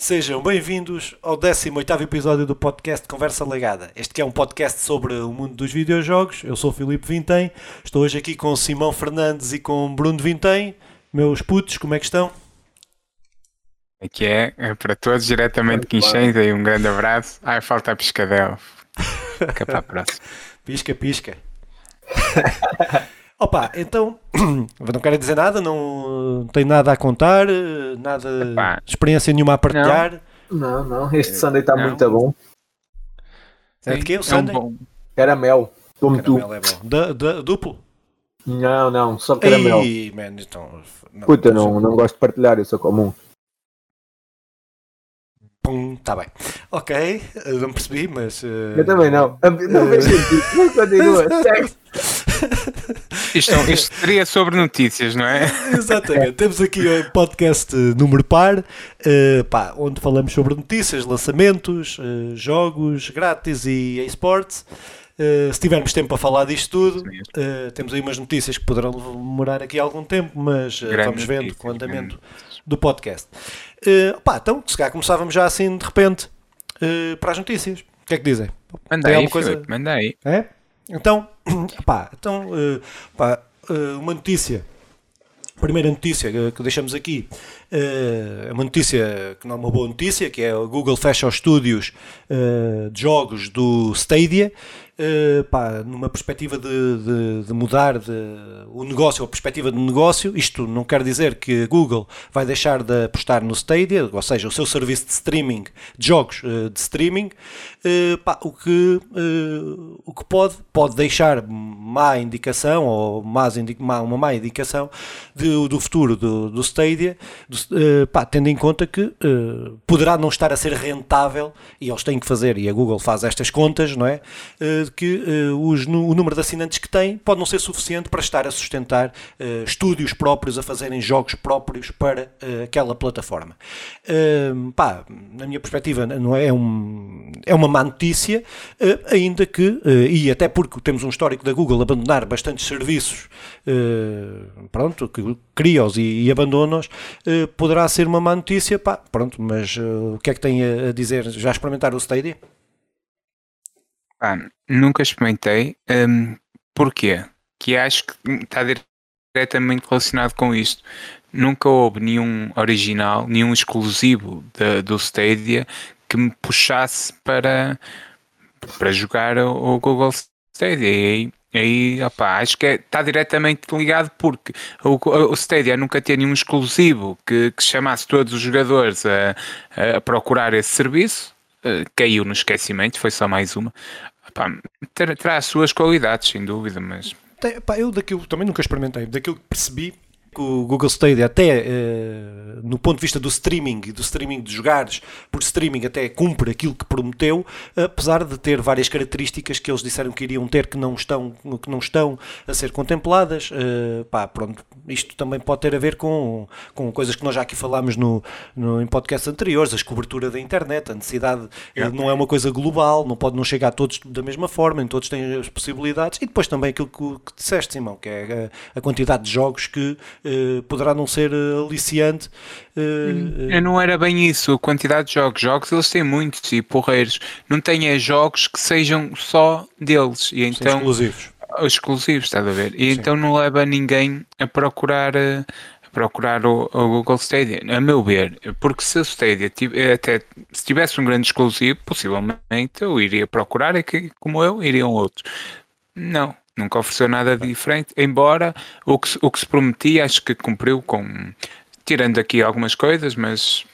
Sejam bem-vindos ao 18º episódio do podcast Conversa Legada. Este que é um podcast sobre o mundo dos videojogos. Eu sou o Filipe Vintém, estou hoje aqui com o Simão Fernandes e com o Bruno Vintém. Meus putos, como é que estão? Aqui é, é para todos, diretamente de Quinchães, aí um grande abraço. Ai, falta a piscadela. Fica para a próxima. Pisca, pisca. Opa, então, não quero dizer nada, não tenho nada a contar, nada, Epá. experiência nenhuma a partilhar. Não, não, este Sunday está Não. muito bom. É de quê? O É um Sunday? bom. Caramelo, como tu. Caramelo é bom. Da- da- duplo? Não, não, só caramelo. Ei, man, então, não, Puta, não, não gosto de partilhar, eu sou comum. Pum, tá bem. Ok, eu não percebi, mas. eh, Eu também não. Não fez sentido. Continua. Isto, isto seria sobre notícias, não é? Exatamente. Temos aqui o podcast eh, número par, eh, pá, onde falamos sobre notícias, lançamentos, eh, jogos grátis e esportes. Eh, se tivermos tempo para falar disto tudo, eh, temos aí umas notícias que poderão demorar aqui algum tempo, mas eh, vamos vendo com o andamento grande do podcast. Eh, pá, então, se calhar começávamos já assim de repente eh, para as notícias. O que é que dizem? Manda Tem aí, coisa- Filipe, manda aí. É? Então, pá, então eh, pá, uma notícia. Primeira notícia que- deixamos aqui é uma notícia que não é uma boa notícia, que é o Google fecha os estúdios eh, de jogos do Stadia, eh, pá, numa perspectiva de, de- de mudar de, o negócio, a perspectiva de negócio. Isto não quer dizer que a Google vai deixar de apostar no Stadia, ou seja, o seu serviço de streaming, de jogos eh, de streaming, eh, pá, o, que, eh, o que pode, pode deixar má indicação, ou más indi- má- uma má indicação do futuro do, do Stadia, do- eh, pá, tendo em conta que eh, poderá não estar a ser rentável, e eles têm que fazer, e a Google faz estas contas, não é? Eh, que os nu- o número de assinantes que tem pode não ser suficiente para estar a sustentar estúdios próprios a fazerem jogos próprios para aquela plataforma. Pá, na minha perspectiva, não é, é um, é uma má notícia, ainda que, e até porque temos um histórico da Google abandonar bastantes serviços, pronto, que cria-os e, e abandona-os, eh, poderá ser uma má notícia, pá, pronto, mas eh, o que é que tem a, a dizer? Já experimentaram o Stadia? Pá, nunca experimentei. hum, porquê? Que acho que está diretamente relacionado com isto. Nunca houve nenhum original, nenhum exclusivo da- do Stadia que me puxasse para, para jogar o, o Google Stadia. E aí, opá, acho que está diretamente ligado porque o, o Stadia nunca tinha nenhum exclusivo que, que chamasse todos os jogadores a, a procurar esse serviço. Eh, caiu no esquecimento, foi só mais uma. Opá, ter- terá as suas qualidades, sem dúvida, mas Tem- pá, eu daquilo também nunca experimentei, daquilo que percebi que o Google Stadia até eh, no ponto de vista do streaming e do streaming de jogares por streaming até cumpre aquilo que prometeu, apesar de ter várias características que eles disseram que iriam ter que não estão, que não estão a ser contempladas. Eh, pá, pronto, isto também pode ter a ver com, com coisas que nós já aqui falámos no, no, em podcasts anteriores, a cobertura da internet, a necessidade Yeah. não é uma coisa global, não pode não chegar a todos da mesma forma, nem todos têm as possibilidades, e depois também aquilo que, que disseste, Simão, que é a, a quantidade de jogos que eh, poderá não ser aliciante. Eu não era bem isso. A quantidade de jogos, jogos eles têm muitos e porreiros. Não têm é jogos que sejam só deles e então exclusivos. exclusivos, estás a ver? E Sim. então não leva ninguém a procurar. eh, a Procurar o, o Google Stadia, a meu ver, porque se o Stadia eh, até se tivesse um grande exclusivo, possivelmente eu iria procurar, e que, como eu, iriam outros. Não, nunca ofereceu nada diferente, embora o que, se- o que se prometia, acho que cumpriu com. Tirando aqui algumas coisas, mas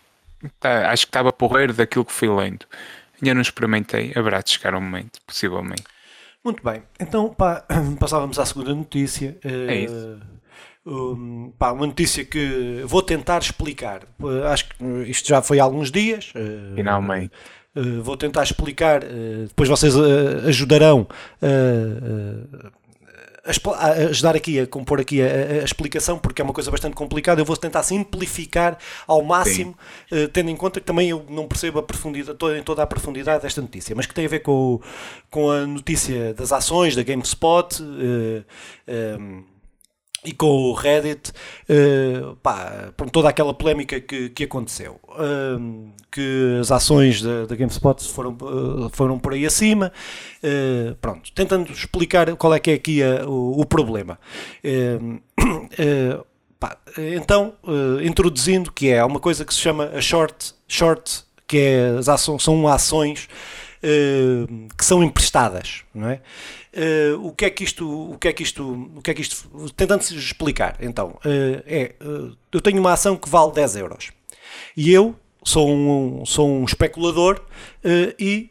tá, acho que estava porreiro daquilo que fui lendo. Ainda não experimentei, haverá de chegar um momento, possivelmente. Muito bem, então pá, passávamos à segunda notícia. eh, É isso. um, pá, uma notícia que vou tentar explicar. Eh, Acho que isto já foi há alguns dias. eh, Finalmente. eh, vou tentar explicar. eh, depois vocês eh, ajudarão eh, a, ajudar aqui a compor aqui a, a- explicação, porque é uma coisa bastante complicada. Eu vou tentar simplificar ao máximo, eh, tendo em conta que também eu não percebo a profundidade, toda, em toda a profundidade desta notícia, mas que tem a ver com, o- com a notícia das ações da GameSpot. eh, ehm, e com o Reddit, uh, pá, toda aquela polémica que, que aconteceu. Uh, que as ações da, da GameSpot foram, uh, foram por aí acima. pronto, tentando explicar qual é que é aqui a, o, o, problema. Pá, então, introduzindo que é uma coisa que se chama a short, short que é, as ações, são ações que são emprestadas, não é? Uh, o que é que isto, o que é que isto, o que é que isto, tentando se explicar, então, uh, é, eu tenho uma ação que vale 10 euros e eu sou um, sou um especulador e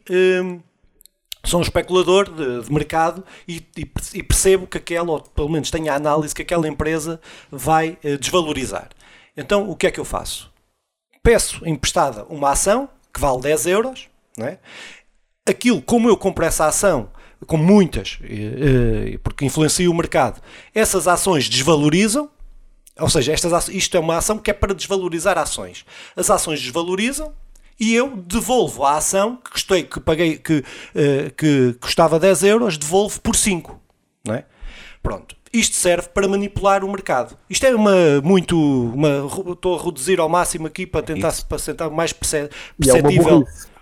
sou um especulador de, de mercado e, e, percebo que aquela, ou pelo menos tenho a análise que aquela empresa vai desvalorizar. Então, o que é que eu faço? Peço emprestada uma ação que vale 10 euros, não é? Aquilo, como eu compro essa ação com muitas, porque influencia o mercado, essas ações desvalorizam, ou seja, estas, isto é uma ação que é para desvalorizar ações. As ações desvalorizam e eu devolvo a ação que custei, que paguei, que, eh, que custava 10 euros, devolvo por 5. Não é? Pronto. Isto serve para manipular o mercado. Isto é uma muito. Uma, estou a reduzir ao máximo aqui para tentar, para tentar mais perceptível. É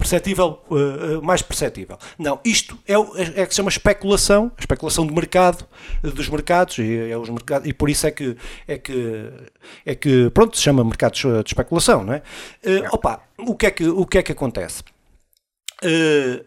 perceptível, uh, mais perceptível. Não, isto é, é, é, que se chama especulação, especulação de mercado, dos mercados, e, é os mercados, e por isso é que, é que, é que, pronto, se chama mercado de especulação, não é? Uh, opa, o que é que, o que é que acontece? Uh,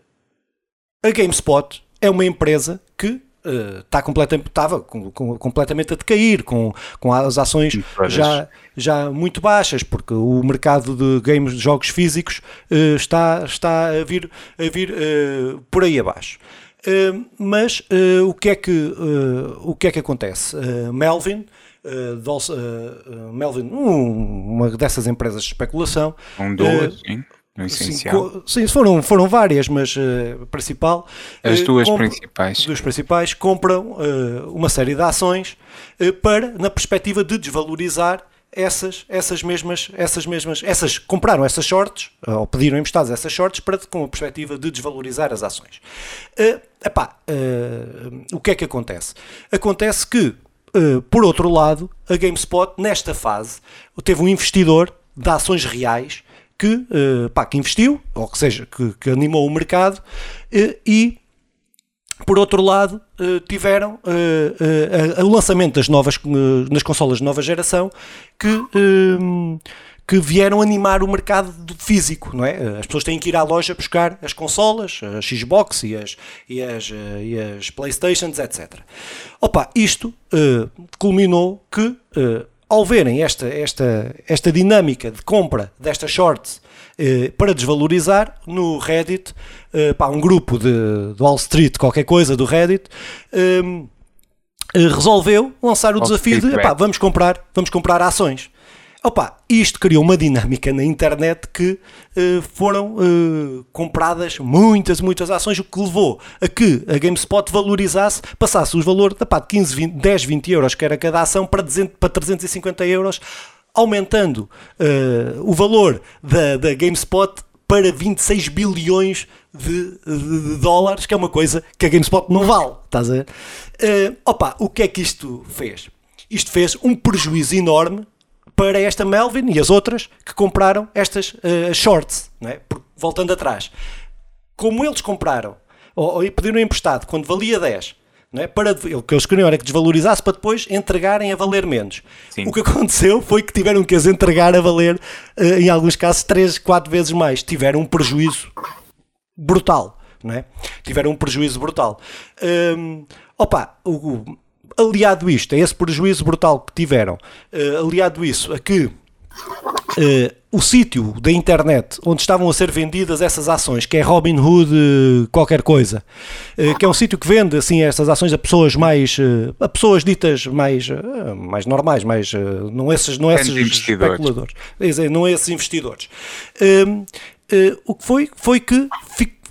a GameSpot é uma empresa que está uh, completamente, estava com, com, completamente a decair, com, com as ações já, já muito baixas, porque o mercado de games, de jogos físicos uh, está, está a vir, a vir uh, por aí abaixo. Uh, mas o, que é que, o que é que acontece? Melvin, Melvin um, uma dessas empresas de especulação, um no essencial. Sim, foram, foram várias, mas uh, principal. As uh, duas principais. Duas principais compram uh, uma série de ações para, na perspectiva de desvalorizar essas, essas mesmas, essas mesmas, essas compraram essas shorts, ou pediram emprestadas essas shorts para, com a perspectiva de desvalorizar as ações. Uh, epá, o que é que acontece? Acontece que, por outro lado, a GameSpot, nesta fase, teve um investidor de ações reais que, uh, pá, que investiu, ou que seja, que, que animou o mercado uh, e por outro lado, uh, tiveram o lançamento das novas nas consolas de nova geração que, que vieram animar o mercado físico, não é? As pessoas têm que ir à loja buscar as consolas, a Xbox e as, e as, e as Playstations, etc. Opa, isto culminou que ao verem esta, esta, esta dinâmica de compra destas shorts eh, para desvalorizar, no Reddit, eh, pá, um grupo de, de, Wall Street, qualquer coisa do Reddit, eh, resolveu lançar o desafio de pá, vamos comprar, vamos comprar ações. Opa, isto criou uma dinâmica na internet que uh, foram uh, compradas muitas, muitas ações, o que levou a que a GameSpot valorizasse, passasse os valores de 15, 20, 10, 20 euros que era cada ação para, 200, para 350 euros, aumentando uh, o valor da, da GameSpot para 26 bilhões de, de, de, dólares, que é uma coisa que a GameSpot não vale. Estás a ver? opa, o que é que isto fez? Isto fez um prejuízo enorme para esta Melvin e as outras que compraram estas uh, shorts, é? voltando atrás. Como eles compraram, ou, ou pediram emprestado quando valia 10, não é? para, o que eles queriam era que desvalorizasse para depois entregarem a valer menos. Sim. O que aconteceu foi que tiveram que as entregar a valer, uh, em alguns casos, 3, 4 vezes mais. Tiveram um prejuízo brutal. Não é? Tiveram um prejuízo brutal. Um, opa, o, aliado isto, a esse prejuízo brutal que tiveram, uh, aliado isso a que uh, o sítio da internet onde estavam a ser vendidas essas ações, que é Robinhood uh, qualquer coisa, que é um sítio que vende assim essas ações a pessoas mais a pessoas ditas mais mais normais, mais não esses não esses especuladores, não esses investidores. o que foi foi que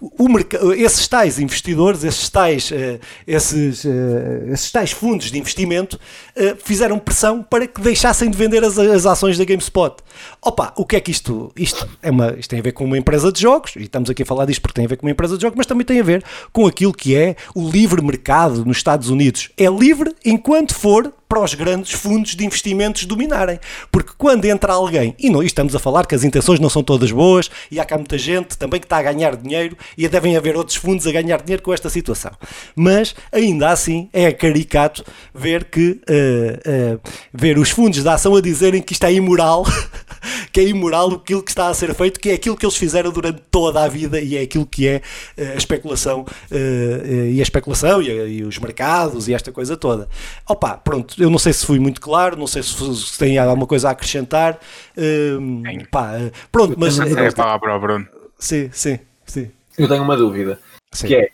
o esses tais investidores, esses tais, uh, esses, uh, esses tais fundos de investimento uh, fizeram pressão para que deixassem de vender as, as, ações da GameSpot. Opa, o que é que isto, isto, é uma, isto tem a ver com uma empresa de jogos, e estamos aqui a falar disto porque tem a ver com uma empresa de jogos, mas também tem a ver com aquilo que é o livre mercado nos Estados Unidos. É livre enquanto for para os grandes fundos de investimentos dominarem. Porque quando entra alguém, e não, estamos a falar que as intenções não são todas boas, e há cá muita gente também que está a ganhar dinheiro, e devem haver outros fundos a ganhar dinheiro com esta situação. Mas, ainda assim, é caricato ver que uh, uh, ver os fundos da ação a dizerem que isto é imoral, que é imoral aquilo que está a ser feito, que é aquilo que eles fizeram durante toda a vida e é aquilo que é uh, a especulação e a especulação e, e, os mercados e esta coisa toda. Opa, pronto, eu não sei se fui muito claro, não sei se, se tem alguma coisa a acrescentar. pá, pronto, mas. É palavra, Bruno. Sim, sim, sim. Eu tenho uma dúvida. Sim. Que é,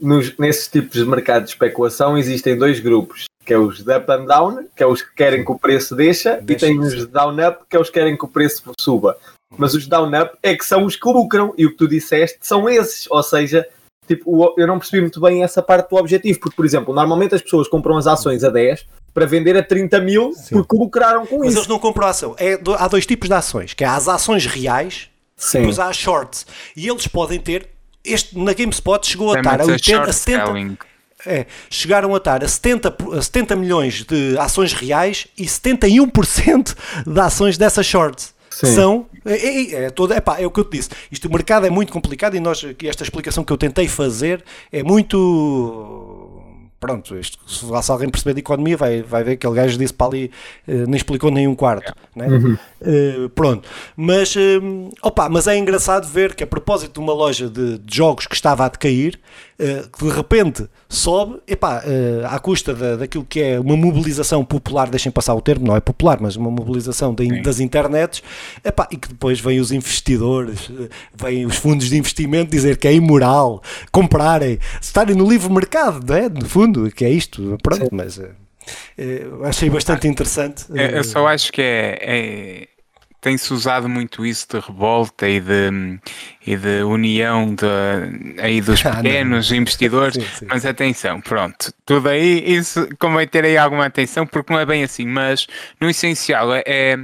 nos, nesses tipos de mercado de especulação existem dois grupos, que é os de up and down, que é os que querem que o preço deixa, deixa e tem os de down up, que é os que querem que o preço suba. Mas os down up é que são os que lucram, e o que tu disseste são esses, ou seja, tipo, eu não percebi muito bem essa parte do objetivo, porque, por exemplo, normalmente as pessoas compram as ações a 10 para vender a 30 mil Sim. porque lucraram com Mas isso. Mas eles não compram a ação. É, há dois tipos de ações, que é as ações reais Sim. e depois há as shorts. E eles podem ter este, na GameSpot chegou a estar a, 80, a 70. É, chegaram a estar a 70, a 70 milhões de ações reais e 71% de ações dessas shorts. Sim. São. É, é, é, toda, epá, é o que eu te disse. Isto, o mercado é muito complicado e nós, esta explicação que eu tentei fazer é muito pronto, isto, se, alguém perceber de economia vai, vai ver que aquele gajo disse para ali, uh, nem explicou nem um quarto. Né? Uhum. Uh, pronto, mas, uh, opa, mas é engraçado ver que a propósito de uma loja de, de jogos que estava a decair, que de repente sobe, epá, à custa da, daquilo que é uma mobilização popular, deixem passar o termo, não é popular, mas uma mobilização de, das internets, epá, e que depois vêm os investidores, vêm os fundos de investimento dizer que é imoral comprarem, estarem no livre mercado, não é? no fundo, que é isto, pronto, mas achei bastante interessante. Eu só acho que é, é tem-se usado muito isso de revolta e de, e de união de, aí dos ah, pequenos investidores, sim, sim. mas atenção, pronto, tudo aí, isso convém ter aí alguma atenção, porque não é bem assim, mas no essencial é, é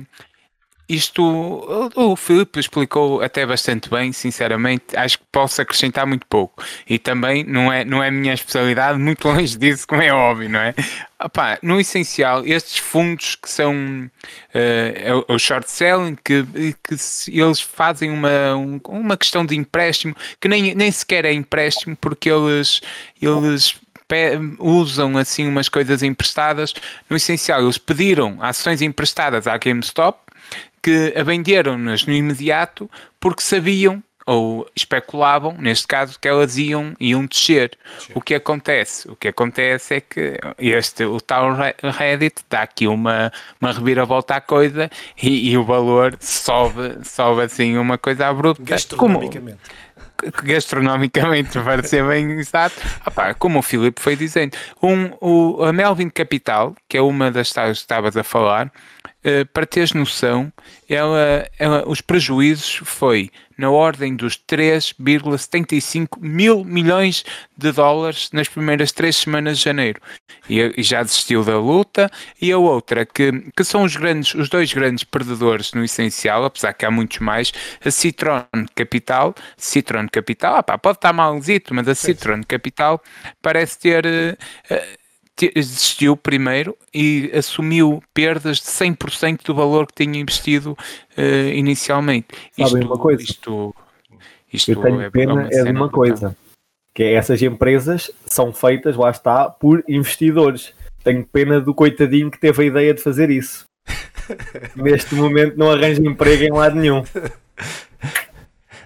isto o, o Filipe explicou até bastante bem, sinceramente, acho que posso acrescentar muito pouco. E também não é, não é a minha especialidade, muito longe disso, como é óbvio, não é? Opa, no essencial, estes fundos que são uh, o short selling, que, que eles fazem uma, um, uma questão de empréstimo, que nem, nem sequer é empréstimo, porque eles, eles usam assim umas coisas emprestadas. No essencial, eles pediram ações emprestadas à GameStop que a venderam-nas no imediato porque sabiam ou especulavam, neste caso, que elas iam, iam descer. Sim. O que acontece? O que acontece é que este, o tal Reddit dá aqui uma, uma reviravolta à coisa e, e o valor sobe, sobe assim uma coisa abrupta. Gastronomicamente. Como, gastronomicamente, para ser bem exato, Opa, como o Filipe foi dizendo, um, o, a Melvin Capital, que é uma das que estavas a falar, uh, para teres noção, ela, ela, os prejuízos foi na ordem dos 3,75 mil milhões de dólares nas primeiras três semanas de janeiro. E, e, já desistiu da luta. E a outra, que, que são os, grandes, os dois grandes perdedores no essencial, apesar que há muitos mais, a Citron Capital. Citron Capital, opá, pode estar malzito, mas a Citron Capital parece ter. Uh, desistiu primeiro e assumiu perdas de 100% do valor que tinha investido uh, inicialmente. Sabem uma coisa? Isto, isto Eu tenho é, pena é, de uma coisa, que é essas empresas são feitas, lá está, por investidores. Tenho pena do coitadinho que teve a ideia de fazer isso. Neste momento não arranja emprego em lado nenhum.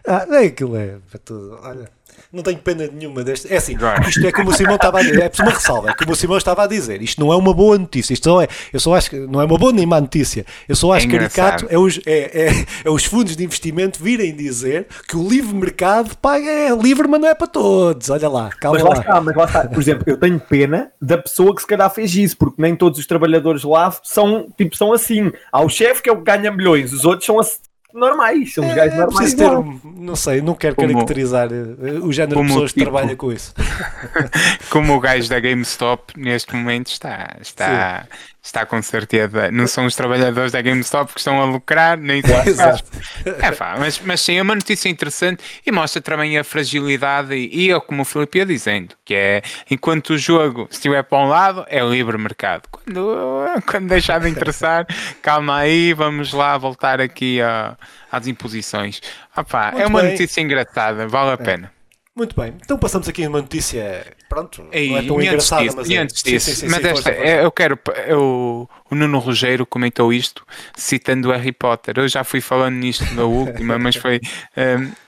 Ah, é aquilo é para tudo. Olha não tenho pena nenhuma deste. É assim, isto é como o Simão estava a dizer, é uma ressalva, é como o Simão estava a dizer, isto não é uma boa notícia, isto não é, eu só acho que não é uma boa nem má notícia, eu só acho é caricato é os, é, é, é, os fundos de investimento virem dizer que o livre mercado paga, é livre, mas não é para todos. Olha lá, calma mas lá. lá. Está, mas lá está. Por exemplo, eu tenho pena da pessoa que se calhar fez isso, porque nem todos os trabalhadores lá são, tipo, são assim. Há o chefe que é o que ganha milhões, os outros são assim normais, são os é, gajos normais. Ter, não sei, não quero como, caracterizar eh, o género de pessoas tipo, que trabalham com isso. como o gajo da GameStop neste momento está, está, Está com certeza. Não são os trabalhadores da GameStop que estão a lucrar, nem Exato. É pá, mas, mas sim, é uma notícia interessante e mostra também a fragilidade e, e como o Filipe ia dizendo, que é enquanto o jogo estiver para um lado, é livre mercado. Quando, quando deixar de interessar, calma aí, vamos lá voltar aqui a, às imposições. Ah pá, é uma bem. notícia engraçada, vale a pena. Muito bem, então passamos aqui uma notícia, pronto, E, não é tão antes engraçada, disso, mas e é. antes disso, sim, sim, mas sim, esta, força, força. eu quero, eu, o Nuno Rogério comentou isto citando o Harry Potter. Eu já fui falando nisto na última, mas foi.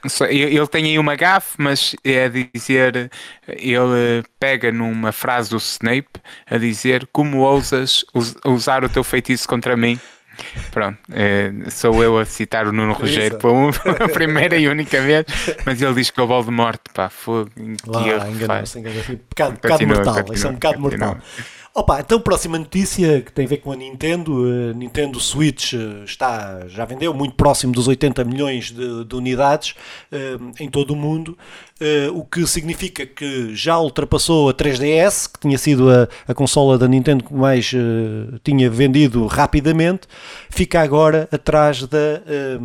um, só- ele tem aí uma gafe, mas é a dizer. Ele pega numa frase do Snape a dizer: Como ousas us- usar o teu feitiço contra mim? Pronto, eh, sou eu a citar o Nuno Rogério pela uma- primeira e única vez, mas ele diz que é o Voldemort, pá, fogo, Lá, enganou-se, enganou-se. Pecado, pecado Continua, mortal, continua, isso é um bocado mortal. Opa, então próxima notícia que tem a ver com a Nintendo. A Nintendo Switch eh, está, já vendeu muito próximo dos 80 milhões de, de unidades eh, em todo o mundo, eh, o que significa que já ultrapassou a 3DS, que tinha sido a, a consola da Nintendo que mais eh, tinha vendido rapidamente, fica agora atrás da. eh,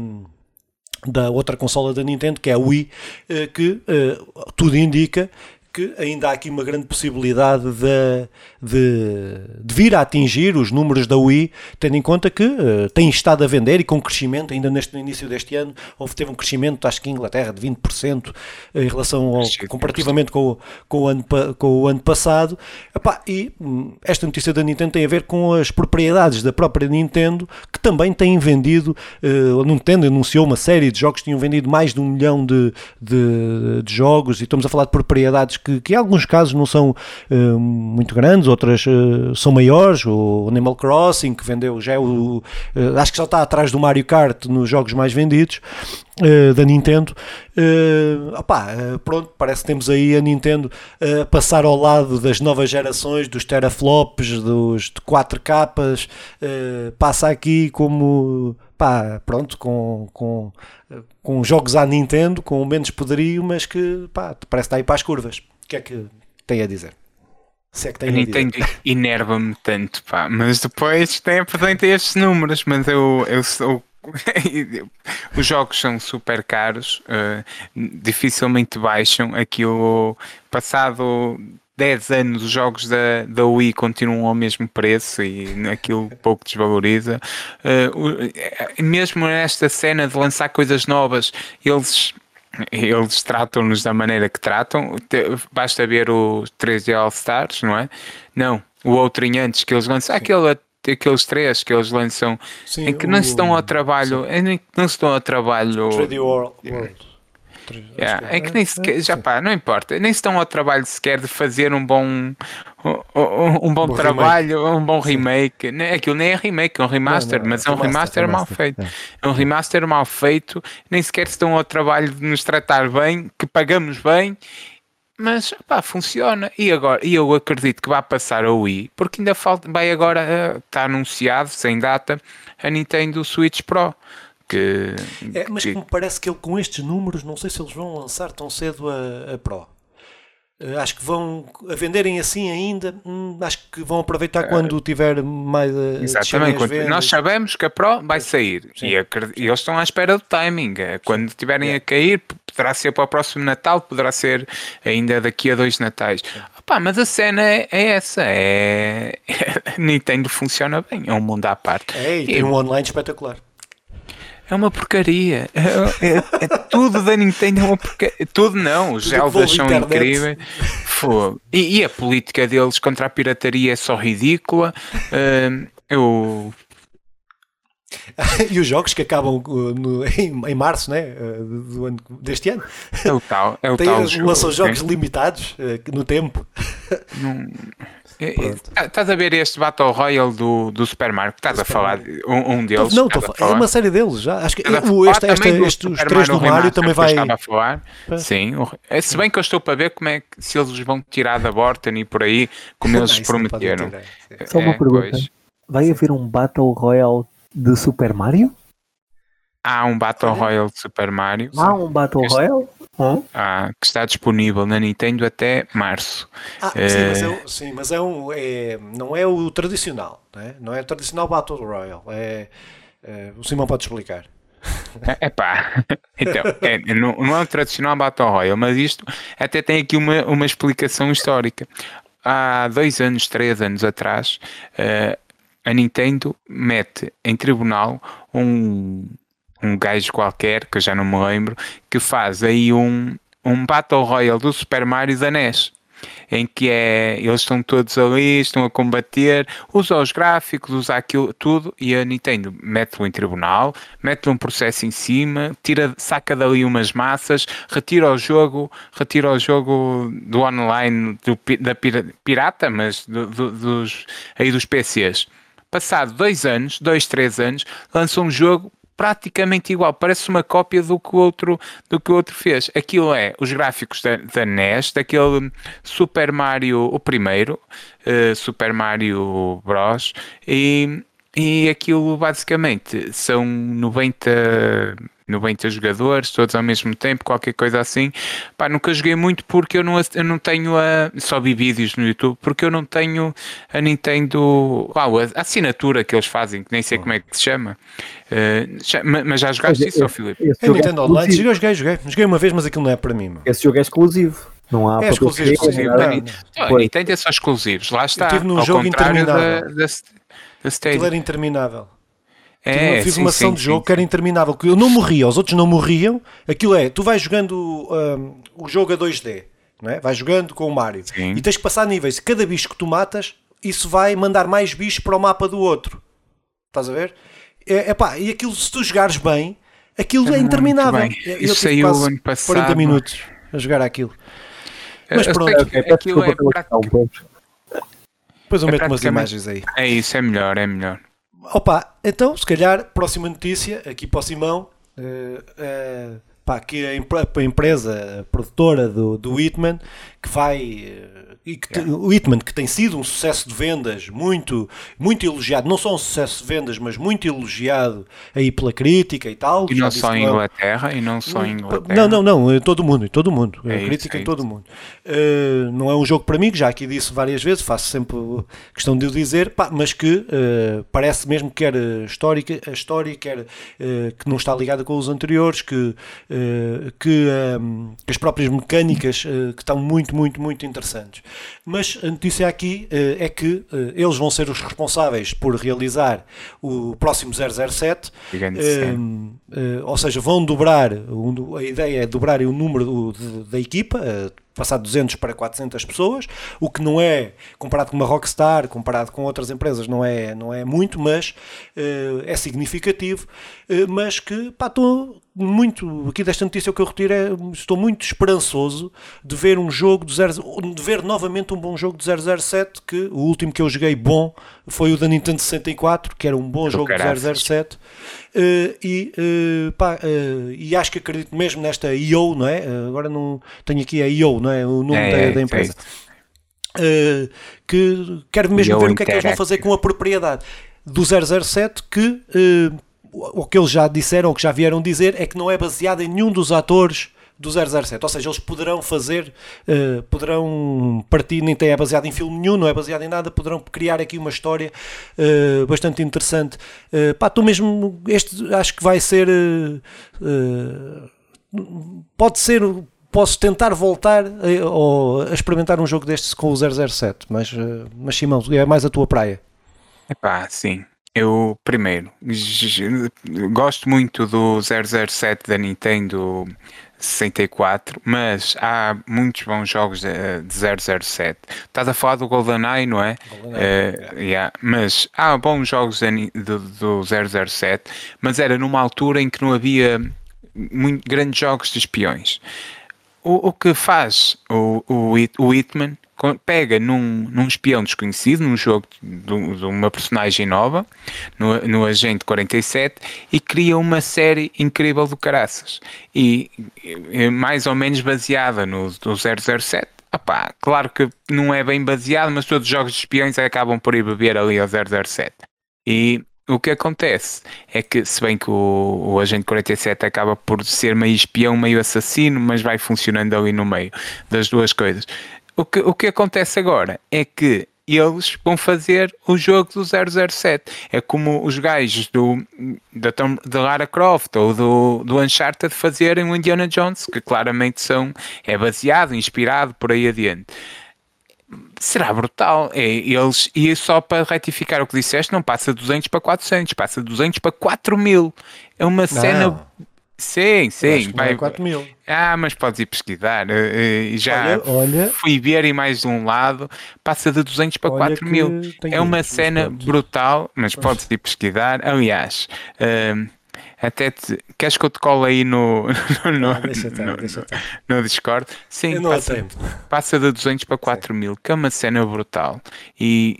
da outra consola da Nintendo, que é a Wii, eh, que eh, tudo indica que ainda há aqui uma grande possibilidade de, de, de vir a atingir os números da Wii, tendo em conta que eh, tem estado a vender e com crescimento, ainda neste, no início deste ano, houve, teve um crescimento, acho que em Inglaterra, de 20% em relação ao, comparativamente com, o- com, o ano, com o ano passado. Epá, e hum, esta notícia da Nintendo tem a ver com as propriedades da própria Nintendo, que também têm vendido, eh, a Nintendo anunciou uma série de jogos que tinham vendido mais de um milhão de, de, de jogos, e estamos a falar de propriedades que, que em alguns casos não são eh, muito grandes, outras eh, são maiores, o Animal Crossing, que vendeu, já é o, eh, acho que já está atrás do Mario Kart nos jogos mais vendidos, da Nintendo. Eh, opá, pronto, parece que temos aí a Nintendo a passar ao lado das novas gerações, dos teraflops, dos de 4K, eh, passa aqui como pá, pronto, com, com, com jogos à Nintendo, com menos poderio, mas que pá, parece está aí para as curvas. O que é que tem a dizer? Se é que A tem a dizer. Nintendo enerva-me tanto, pá. Mas depois tem apresenta estes números, mas eu, eu sou. Os jogos são super caros, eh, dificilmente baixam. Aquilo, passado 10 anos, os jogos da, da Wii continuam ao mesmo preço e aquilo pouco desvaloriza. Eh, o- eh, mesmo nesta cena de lançar coisas novas, eles eles tratam-nos da maneira que tratam. Basta ver o 3D All Stars, não é? Não, o outro em antes que eles lançam, aquele, aqueles três que eles lançam, Sim, em que não o- se dão ao trabalho, em que não se dão ao trabalho. 3D World. Yeah, é que nem sequer, já pá, não importa, nem se dão ao trabalho sequer de fazer um bom um, um- um bom, bom trabalho, um bom remake. Nem- Aquilo nem é remake, é um remaster, Não, não, mas é um remaster, remaster, mal remaster, feito. é. É um remaster mal feito, nem sequer se dão ao trabalho de nos tratar bem, que pagamos bem, mas pá, funciona. E agora, e eu acredito que vai passar a Wii, porque ainda falta, vai agora, eh, está anunciado, sem data, a Nintendo Switch Pro. Que, É, mas que- me parece que ele com estes números, não sei se eles vão lançar tão cedo a, a Pro. Eh, Acho que vão a venderem assim ainda. hum, acho que vão aproveitar quando tiver mais. eh, descerem Exatamente, quando- nós sabemos que a Pro vai sair Sim. e, acred- e eles estão à espera do timing. Quando estiverem a cair, poderá ser para o próximo Natal, poderá ser ainda daqui a dois Natais. Mas a cena é, é essa: é... Nintendo funciona bem, é um mundo à parte. É, e tem E- um online espetacular. É uma porcaria. É, é- é tudo da Nintendo é uma porcaria. Tudo não, os Zeldas são internet. incríveis. Fogo. E, e a política deles contra a pirataria é só ridícula. Hum, eu e os jogos que acabam uh, no- em, em março né, uh, do ano, deste ano. É o tal, é o Tem, tal lançam jogo, jogos limitados uh, no tempo. É, é, tá- Estás a ver este Battle Royale do, do Super Mario? Estás a falar de um, um deles? não, estou a a falar- é uma série deles já. Acho que o, este, do este, os Super três do Mario também vai. estava a falar. É. Sim, o- é, se bem que eu estou para ver como é que se eles vão tirar da Borton e por aí, como eles prometeram. Só uma É, pergunta. pois. Vai haver um Battle Royale de Super Mario? Há um Battle. Royale de Super Mario. Há um Battle Este- Royale? Hã? Ah, que está disponível na Nintendo até março. Ah, sim, mas, é, sim, mas é um, é, não é o tradicional, né? não é o tradicional Battle Royale. É, é, o Simão pode explicar. É pá, então, é, não, não é um tradicional Battle Royale, mas isto até tem aqui uma, uma explicação histórica. Há dois anos, três anos atrás, eh, a Nintendo mete em tribunal um, um gajo qualquer, que eu já não me lembro, que faz aí um, um Battle Royale do Super Mario da NES. Em que é, eles estão todos ali, estão a combater, usa os gráficos, usa aquilo tudo, e a Nintendo mete-o em tribunal, mete-lhe um processo em cima, tira, saca dali umas massas, retira o jogo, retira o jogo do online do, da pira- pirata, mas do- do- dos, aí dos PCs. Passado dois anos, dois, três anos, lança um jogo praticamente igual, parece uma cópia do que o outro, do que o outro fez. Aquilo é os gráficos da, da NES, daquele Super Mario, o primeiro, eh, Super Mario Bros. E, e aquilo basicamente são 90, 90 jogadores, todos ao mesmo tempo, qualquer coisa assim. Pá, nunca joguei muito porque eu não, eu não tenho a. Só vi vídeos no YouTube, porque eu não tenho a Nintendo. Uau, a, assinatura que eles fazem, que nem sei como é que se chama. Eh, já- ma- mas já jogaste Mas isso, é- ó, Filipe? Esse É é Nintendo Online, joguei, joguei, joguei. Joguei uma vez, mas aquilo não é para mim. Esse jogo é exclusivo. Não há É exclusivo, exclusivo. Nintendo é só exclusivos, lá está. tive num ao jogo contrário da, interminável. da, da Aquilo era interminável. É, eu fiz sim, uma sim, sessão de sim, jogo que era interminável. que Eu não morria, os outros não morriam. Aquilo é, tu vais jogando hum, o jogo a 2D, não é? vais jogando com o Mario Sim. e tens que passar níveis. Cada bicho que tu matas, isso vai mandar mais bichos para o mapa do outro. Estás a ver? É, epá, e aquilo, se tu jogares bem, aquilo é muito interminável. Isso saiu quase ano 40 passado. minutos a jogar aquilo. Mas Eu pronto. aquilo desculpa é. Depois eu É meto umas imagens aí. é isso, é melhor, é melhor. Opa, então, se calhar, próxima notícia, aqui para o Simão, eh, eh, pá, que a, a empresa produtora do, do Hitman, que vai. Eh, e que te- O Hitman, que tem sido um sucesso de vendas muito, muito elogiado, não só um sucesso de vendas, mas muito elogiado aí pela crítica e tal. E já não só em não é Inglaterra, e não só em Inglaterra. não, não, não, em todo o mundo, em todo o mundo. É a isso, crítica é em todo o mundo. Uh, não é um jogo para mim, que já aqui disse várias vezes, faço sempre questão de o dizer, pá, mas que uh, parece mesmo que quer uh, histórica, a história, quer uh, que não está ligada com os anteriores, que, uh, que, um, que as próprias mecânicas uh, que estão muito, muito, muito interessantes. Mas a notícia aqui uh, é que uh, eles vão ser os responsáveis por realizar o próximo 007. Gigante Um, eh, ou seja, vão dobrar, a ideia é dobrarem o número da equipa, eh, passar de 200 para 400 pessoas, o que não é, comparado com uma Rockstar, comparado com outras empresas, não é, não é muito, mas eh, é significativo, eh, mas que, pá, estou muito, aqui desta notícia o que eu retiro é, estou muito esperançoso de ver um jogo de 0, de ver novamente um bom jogo de 007, que o último que eu joguei bom foi o da Nintendo 64, que era um bom Do jogo de caraças. 007, Uh, e, uh, pá, uh, e acho que acredito mesmo nesta IO, não é? Agora não tenho aqui a IO, não é? O nome É, da, é, da é empresa. Uh, que quero mesmo IO ver o que é que eles vão fazer com a propriedade do 007 que o que eles já disseram, o que já vieram dizer é que não é baseado em nenhum dos atores do 007, ou seja, eles poderão fazer, uh, poderão partir, nem tem é baseado em filme nenhum, não é baseado em nada, poderão criar aqui uma história uh, bastante interessante. Uh, pá, tu mesmo, este acho que vai ser, pode ser, posso tentar voltar a, ou a experimentar um jogo destes com o 007, mas, mas Simão, é mais a tua praia. Epá, sim. Eu, primeiro, gosto muito do 007 da Nintendo 64, mas há muitos bons jogos de, de 007. Estás a falar do GoldenEye, não é? Eh, yeah. Mas há bons jogos do, do 007, mas era numa altura em que não havia muito grandes jogos de espiões. O, o que faz o, o, o Hitman pega num, num espião desconhecido, num jogo de, de uma personagem nova, no, no Agente 47, e cria uma série incrível do caraças. E, e mais ou menos baseada no, no 007. Opá, claro que não é bem baseado, mas todos os jogos de espiões acabam por ir beber ali ao 007. E o que acontece é que, se bem que o, o Agente 47 acaba por ser meio espião, meio assassino, mas vai funcionando ali no meio das duas coisas. O que, o que acontece agora é que eles vão fazer o jogo do 007. É como os gajos do, da, da Lara Croft ou do, do Uncharted fazerem o Indiana Jones, que claramente são, é baseado, inspirado por aí adiante será brutal. É, eles, e só para retificar o que disseste, não passa de 200 para 400, passa de 200 para 4 mil. É uma cena. Sim, sim. Vai... 4 mil. Ah, mas podes ir pesquisar. Uh, já olha, olha, fui ver e mais de um lado, passa de 200 para 4 mil. É uma cena brutal, mas pois. podes ir pesquisar. Aliás, uh, até te, queres que eu te cole aí no, no, ah, deixa no, deixa no Discord? Sim, passa, passa de 200 para 4 Sim. mil, que é uma cena brutal. E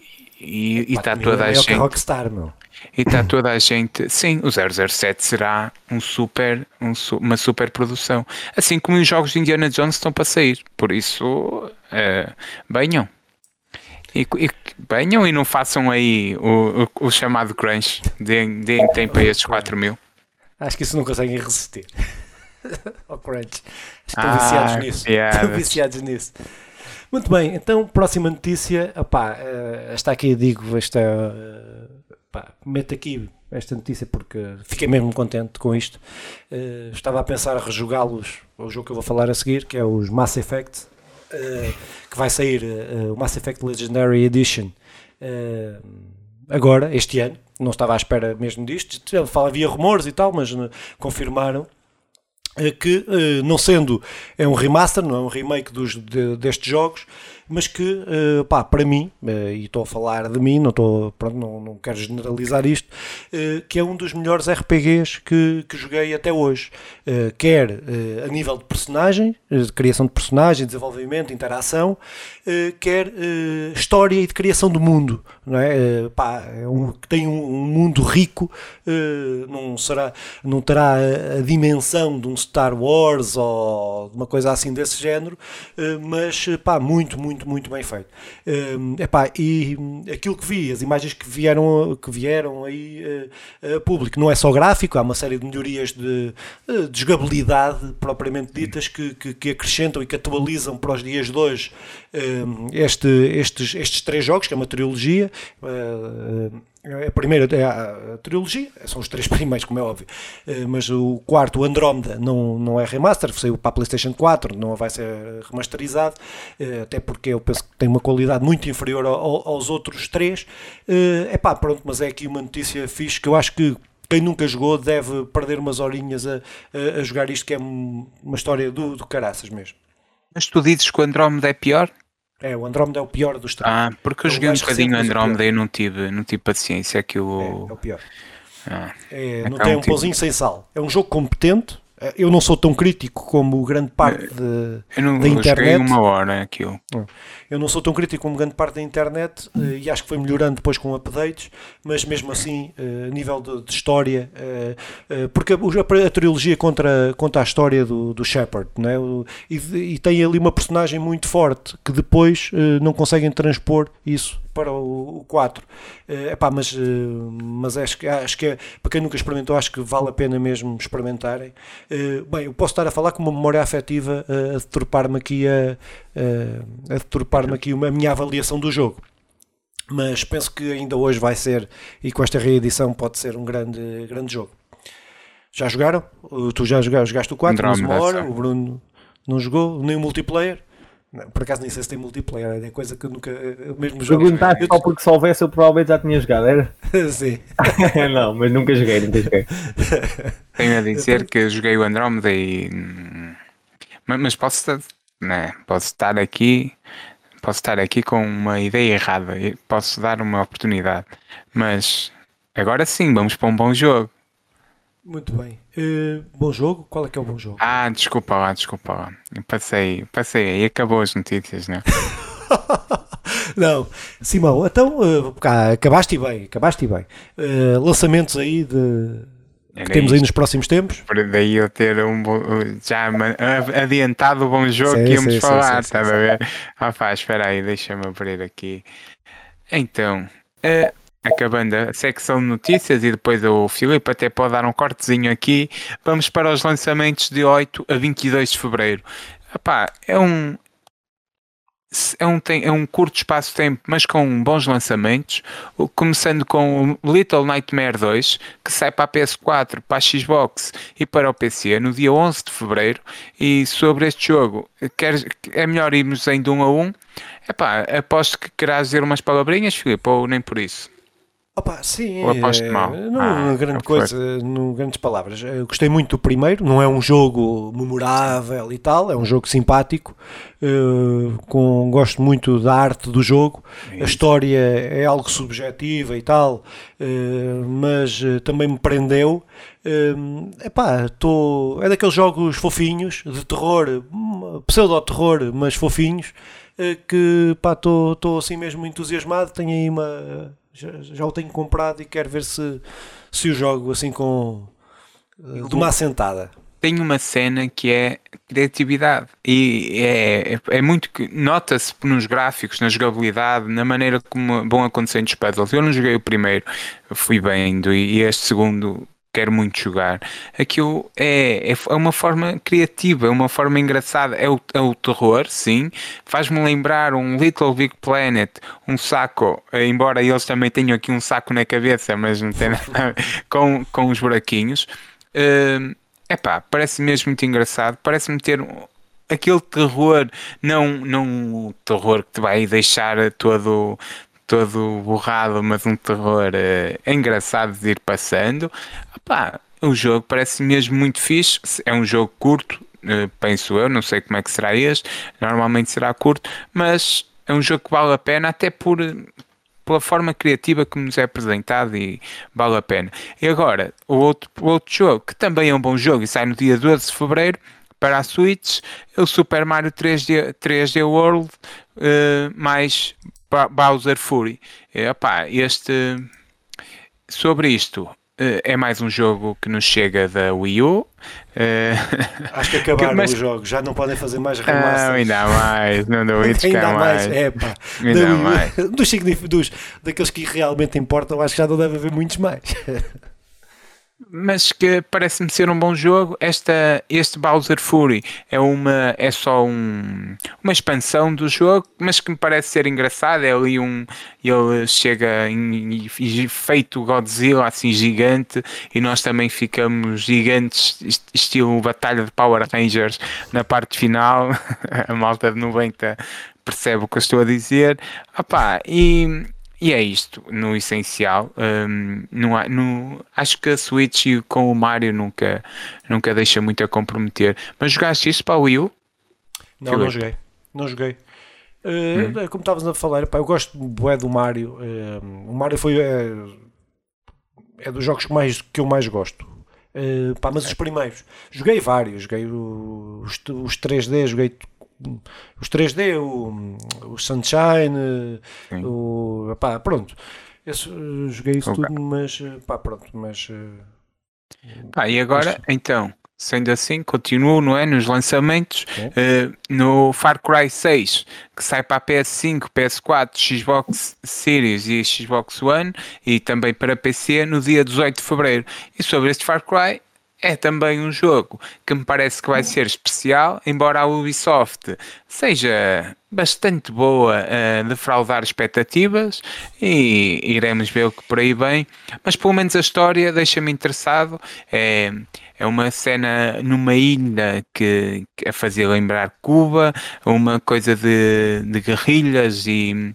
está toda a é gente. Rockstar, meu. E está toda a gente. Sim, o 007 será um super, um, uma super produção. Assim como os jogos de Indiana Jones estão para sair. Por isso, venham. E, e venham e não façam aí o, o, o chamado crunch. Deem, deem tempo a estes 4 mil. Acho que isso não conseguem resistir. Ao crunch. Estão ah, viciados nisso. Estão viciados nisso. Muito bem, então, próxima notícia. Opá, uh, está aqui, digo, esta. Uh, pá, meto aqui esta notícia porque fiquei mesmo contente com isto. Uh, estava a pensar a rejogá-los o jogo que eu vou falar a seguir, que é os Mass Effect, uh, que vai sair uh, o Mass Effect Legendary Edition agora, este ano não estava à espera mesmo disto. Havia rumores e tal, mas confirmaram que, não sendo é um remaster, não é um remake dos, de, destes jogos, mas que, uh, pá, para mim, uh, e estou a falar de mim, não, estou, pronto, não, não quero generalizar isto, uh, que é um dos melhores RPGs que, que joguei até hoje. quer a nível de personagem, de criação de personagem, desenvolvimento, interação, quer história e de criação do mundo. Não é? pá, é um, tem um, um mundo rico, não, será, não terá a, a, dimensão de um Star Wars ou de uma coisa assim desse género, mas pá, muito, muito muito, muito bem feito. Um, epá, e aquilo que vi, as imagens que vieram, que vieram aí uh, a público, não é só gráfico, há uma série de melhorias de, uh, de jogabilidade propriamente ditas que, que, que, acrescentam e que atualizam para os dias de hoje um, este, estes, estes três jogos, que é uma trilogia. Uh, a primeira é a, trilogia, são os três primeiros, como é óbvio, eh, mas o quarto, o Andrómeda, não, não é remaster, saiu para a PlayStation 4, não vai ser remasterizado, eh, até porque eu penso que tem uma qualidade muito inferior ao, aos outros três. É pá, pronto, mas é aqui uma notícia fixe que eu acho que quem nunca jogou deve perder umas horinhas a, a, a jogar isto, que é uma história do, do caraças mesmo. Mas tu dizes que o Andrómeda é pior? É, o Andrómeda é o pior dos três. Ah, porque eu é joguei um bocadinho o Andrómeda e não tive, não tive paciência que o... É, é o pior. Ah, é, não tem um pãozinho sem sal. É um jogo competente, eu não sou tão crítico como grande parte de, eu não, da internet. Eu uma hora aquilo. Eu não sou tão crítico como grande parte da internet eh, e acho que foi melhorando depois com updates, mas mesmo assim, eh, a nível de, de história, eh, porque a, a, trilogia contra, contra a história do, do Shepard, não é? e, e tem ali uma personagem muito forte que depois não conseguem transpor isso para o, o 4. Uh, epá, mas, uh, mas acho, que, acho que é, para quem nunca experimentou, acho que vale a pena mesmo experimentarem. Uh, bem, eu posso estar a falar com uma memória afetiva a deturpar-me aqui a, a deturpar-me aqui uma, a minha avaliação do jogo. Mas penso que ainda hoje vai ser, e com esta reedição pode ser um grande, grande jogo. Já jogaram? Tu já jogaste, jogaste o 4, mas uma hora, o Bruno não jogou, nem o multiplayer. Não, por acaso nem sei se tem multiplayer, é coisa que eu nunca. O mesmo jogo. Perguntaste só porque se houvesse eu provavelmente já tinha jogado, era? Sim. não, mas nunca joguei, nunca joguei. Tenho a dizer que joguei o Andromeda e. Mas posso estar, né, posso estar aqui. Posso estar aqui com uma ideia errada. Posso dar uma oportunidade. Mas agora sim, vamos para um bom jogo. Muito bem. Uh, bom jogo? Qual é que é o bom jogo? Ah, desculpa lá, desculpa lá. passei, passei aí, acabou as notícias, né? não, Simão, então uh, cá, acabaste bem, acabaste bem. Uh, lançamentos aí de que temos isto. aí nos próximos tempos. Por daí eu ter um já adiantado o bom jogo sim, que íamos sim, falar, está a ver? Pá, espera aí, deixa-me abrir aqui. Então, uh, acabando a secção de notícias e depois o Filipe até pode dar um cortezinho aqui. Vamos para os lançamentos de 8 a 22 de fevereiro. Epá, é um, é um, é um curto espaço de tempo, mas com bons lançamentos. Começando com o Little Nightmare 2, que sai para a PS4, para a Xbox e para o PC no dia 11 de fevereiro. E sobre este jogo, quer, é melhor irmos em de um a um. Epá, aposto que querás dizer umas palavrinhas, Filipe, ou nem por isso. Opa, sim, Ou é, mal. não ah, grande coisa, não grandes palavras. Eu gostei muito do primeiro, não é um jogo memorável e tal, é um jogo simpático. Uh, com, gosto muito da arte do jogo. É a história é algo subjetiva e tal, uh, mas também me prendeu. Uh, epá, tô, é daqueles jogos fofinhos, de terror, hum, pseudo-terror, mas fofinhos, que estou assim mesmo entusiasmado. Tenho aí uma já, já o tenho comprado e quero ver se, se o jogo assim com eh, de uma assentada. Tem uma cena que é criatividade e é, é, é muito que nota-se nos gráficos, na jogabilidade, na maneira como vão acontecendo os puzzles. Eu não joguei o primeiro, fui bem, e este segundo quero muito jogar. Aquilo é, é, é uma forma criativa, é uma forma engraçada. É o, é o terror, sim. Faz-me lembrar um Little Big Planet, um saco, embora eles também tenham aqui um saco na cabeça, mas não tem nada com, com os buraquinhos. Uh, epá, parece mesmo muito engraçado. Parece-me ter aquele terror, não, não o terror que te vai deixar todo todo borrado, mas um terror uh, engraçado de ir passando. Pá, o jogo parece mesmo muito fixe. É um jogo curto, uh, penso eu. Não sei como é que será este. Normalmente será curto, mas é um jogo que vale a pena, até por pela forma criativa que nos é apresentado e vale a pena. E agora, o outro, o outro jogo, que também é um bom jogo e sai no dia 12 de Fevereiro para a Switch, é o Super Mario 3D, 3D World uh, mais Bowser Fury. E, este sobre isto eh, é mais um jogo que nos chega da Wii U. Eh, Acho que acabaram mas... os jogos, já não podem fazer mais remasters. Não, ainda mais, não dou ainda mais. É pá, ainda da, mais. Dos, dos, daqueles que realmente importam, acho que já não deve haver muitos mais. Mas que parece-me ser um bom jogo. Esta, este Bowser Fury é, uma, é só um, uma expansão do jogo, mas que me parece ser engraçado. É ali um. Ele chega em, em, feito Godzilla, assim gigante, e nós também ficamos gigantes, estilo Batalha de Power Rangers, na parte final. a malta de 90 percebe o que eu estou a dizer. Opa, e e é isto, no essencial. Um, não há, no, acho que a Switch com o Mario nunca, nunca deixa muito a comprometer. Mas jogaste isso para o Wii U? Não, não joguei. Não joguei. Uh, hum. Como estavas a falar, pá, eu gosto bué do Mario. Uh, o Mario foi é, é, dos jogos que, mais, que eu mais gosto. Uh, pá, mas os primeiros, joguei vários, joguei os, os 3D, joguei os 3D, o, o Sunshine, Sim. o pá, pronto. Esse, joguei isso okay. tudo, mas pá, pronto, mas ah, e agora mas... então, sendo assim, continuo não é, nos lançamentos uh, no Far Cry 6 que sai para a PS5, PS4, Xbox Series e Xbox One e também para PC no dia 18 de Fevereiro. E sobre este Far Cry é também um jogo que me parece que vai ser especial, embora a Ubisoft seja bastante boa a defraudar expectativas e iremos ver o que por aí vem, mas pelo menos a história deixa-me interessado. É, é uma cena numa ilha que, que a fazia lembrar Cuba, uma coisa de, de guerrilhas e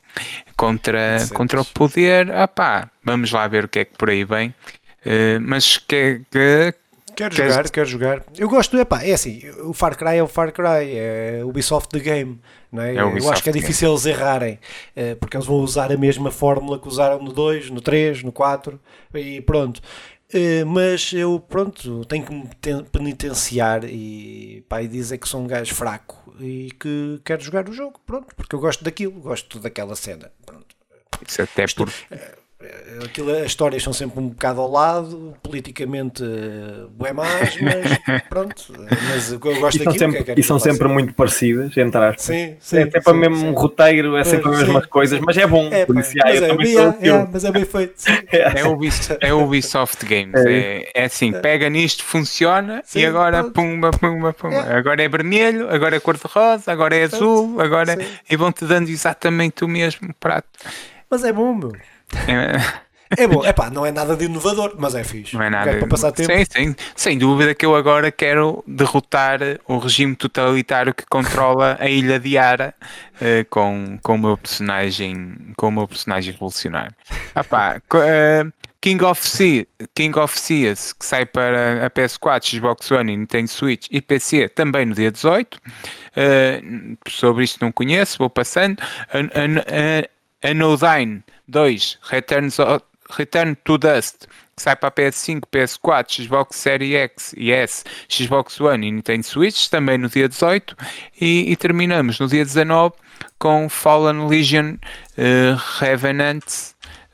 contra, contra o poder. Ah pá, vamos lá ver o que é que por aí vem. Uh, mas que, que Quero Queres... jogar, quero jogar. Eu gosto, epá, é assim, o Far Cry é o Far Cry, é o Ubisoft The Game, não é? é eu acho que é difícil eles errarem, eh, porque eles vão usar a mesma fórmula que usaram no 2, no 3, no 4 e pronto. Eh, mas eu, pronto, tenho que me penitenciar e, pá, e dizer que sou um gajo fraco e que quero jogar o jogo, pronto, porque eu gosto daquilo, gosto daquela cena, pronto. Isso até por... Eh, aquilo, as histórias são sempre um bocado ao lado, politicamente é mais, mas pronto. Mas eu gosto e. São sempre, que é e são sempre muito parecidas, entre aspas. Sim, sim, é sempre sim, o mesmo sim. roteiro, é sempre as mesmas coisas, mas é bom. É, policial, mas, eu é, também yeah, sou yeah, mas é bem feito. É Ubisoft, é Ubisoft Games. É, é assim, pega nisto, funciona Sim, e agora pronto. pumba, pumba, pumba. É. Agora é vermelho, agora é cor-de-rosa, agora é azul, agora Sim. e vão-te dando exatamente o mesmo prato. Mas é bom, meu. É, É bom, é pá, não é nada de inovador, mas é fixe. não é nada. para passar tempo. Sim, sim, sem dúvida que eu agora quero derrotar o regime totalitário que controla a ilha de Ara eh, com, com o meu personagem, com o meu personagem revolucionário. Ah pá, eh, King of Sea, King of Seas, que sai para a PS4, Xbox One, e Nintendo Switch e PC também no dia 18. Eh, sobre isto não conheço, vou passando. Anodyne 2, Returns of- Return to Dust, que sai para a PS5, PS4, Xbox Series X e S, Xbox One e Nintendo Switch, também no dia 18. E, e terminamos no dia 19 com Fallen Legion eh, Revenant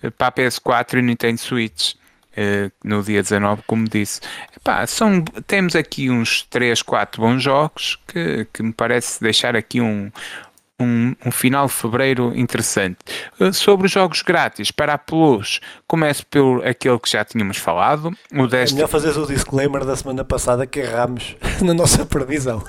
eh, para a PS4 e Nintendo Switch. eh, no dia 19, como disse, Epá, são, temos aqui uns 3, 4 bons jogos que, que me parece deixar aqui um, um, um final de fevereiro interessante. Uh, Sobre os jogos grátis para a Plus, começo pelo aquele que já tínhamos falado, o É melhor fazeres o disclaimer da semana passada que erramos na nossa previsão.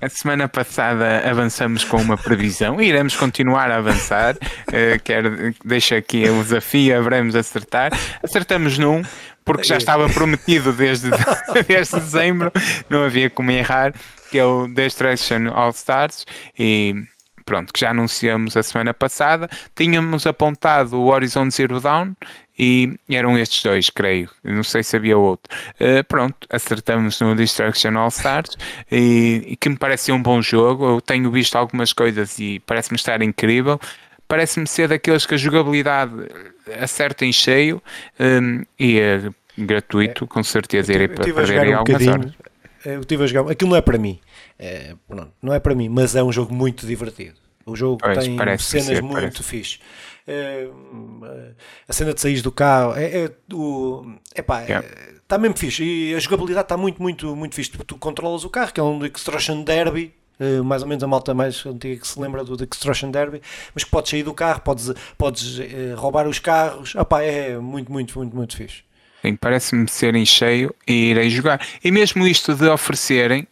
A semana passada avançamos com uma previsão e iremos continuar a avançar. Uh, quero, deixo aqui o desafio, haveremos acertar. Acertamos num, porque já estava prometido desde, desde dezembro, não havia como errar, que é o Destruction All Stars. E pronto, que já anunciamos a semana passada. Tínhamos apontado o Horizon Zero Dawn e eram estes dois, creio. Não sei se havia outro. Uh, pronto, acertamos no Destruction All Stars e, e que me parece um bom jogo. Eu tenho visto algumas coisas e parece-me estar incrível. Parece-me ser daqueles que a jogabilidade acerta em cheio um, e é gratuito, com certeza irei Eu estive a perder um algumas horas. Eu estive a jogar. Aquilo não é para mim. É, pronto, não é para mim, mas é um jogo muito divertido. O jogo Pois, tem cenas ser, muito parece. fixe. É, a cena de sair do carro é, é, o, epá, é, Yeah. está mesmo fixe. E a jogabilidade está muito, muito, muito fixe. Tu, tu controlas o carro, que é um Extraction Derby. eh, mais ou menos a malta mais antiga que se lembra do Extraction Derby, mas que podes sair do carro, podes, podes eh, roubar os carros. Epá, é muito, muito, muito, muito fixe. Parece-me ser em cheio e irei jogar. E mesmo isto de oferecerem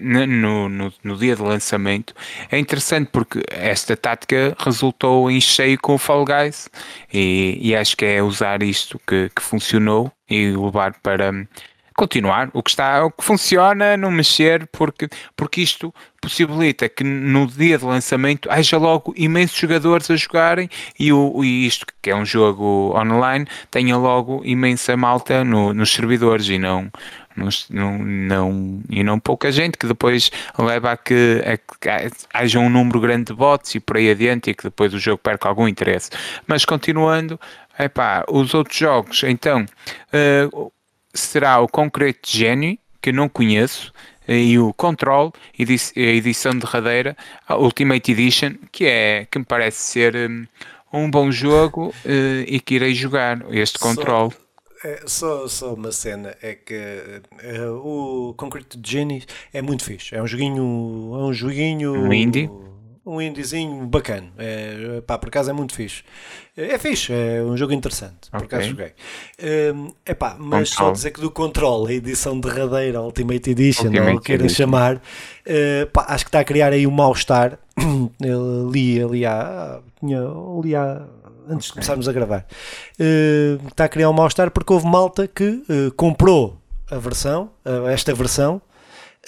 na- no, no, no dia de lançamento é interessante porque esta tática resultou em cheio com o Fall Guys e, e acho que é usar isto que, que funcionou e levar para hum, continuar o que está o que funciona não mexer porque porque isto possibilita que no dia de lançamento haja logo imensos jogadores a jogarem e, o, e isto que é um jogo online tenha logo imensa malta no- nos servidores e não não, não, e não pouca gente que depois leva a que, a que haja um número grande de bots e por aí adiante e que depois o jogo perca algum interesse. Mas continuando, epá, os outros jogos, então, eh, será o Concrete Genie, que eu não conheço, e o Control, edi- a edição derradeira, a Ultimate Edition, que, é, que me parece ser hum, um bom jogo eh, e que irei jogar este Só- Control. É, só, só uma cena é que eh, o Concrete Genie é muito fixe. É um joguinho, é um joguinho, Um indie? Um indiezinho bacana. É, pá, por acaso é muito fixe. É, é fixe, é um jogo interessante. Por acaso joguei. Hum, epá, mas só Control. dizer que do Control, a edição derradeira, Ultimate Edition, ou o Ultimate que queiram chamar, eh, pá, acho que está a criar aí um mal-estar. Eu li ali há, tinha, li há antes de começarmos a gravar, eh, está a criar um mal-estar porque houve malta que eh, comprou a versão, esta versão,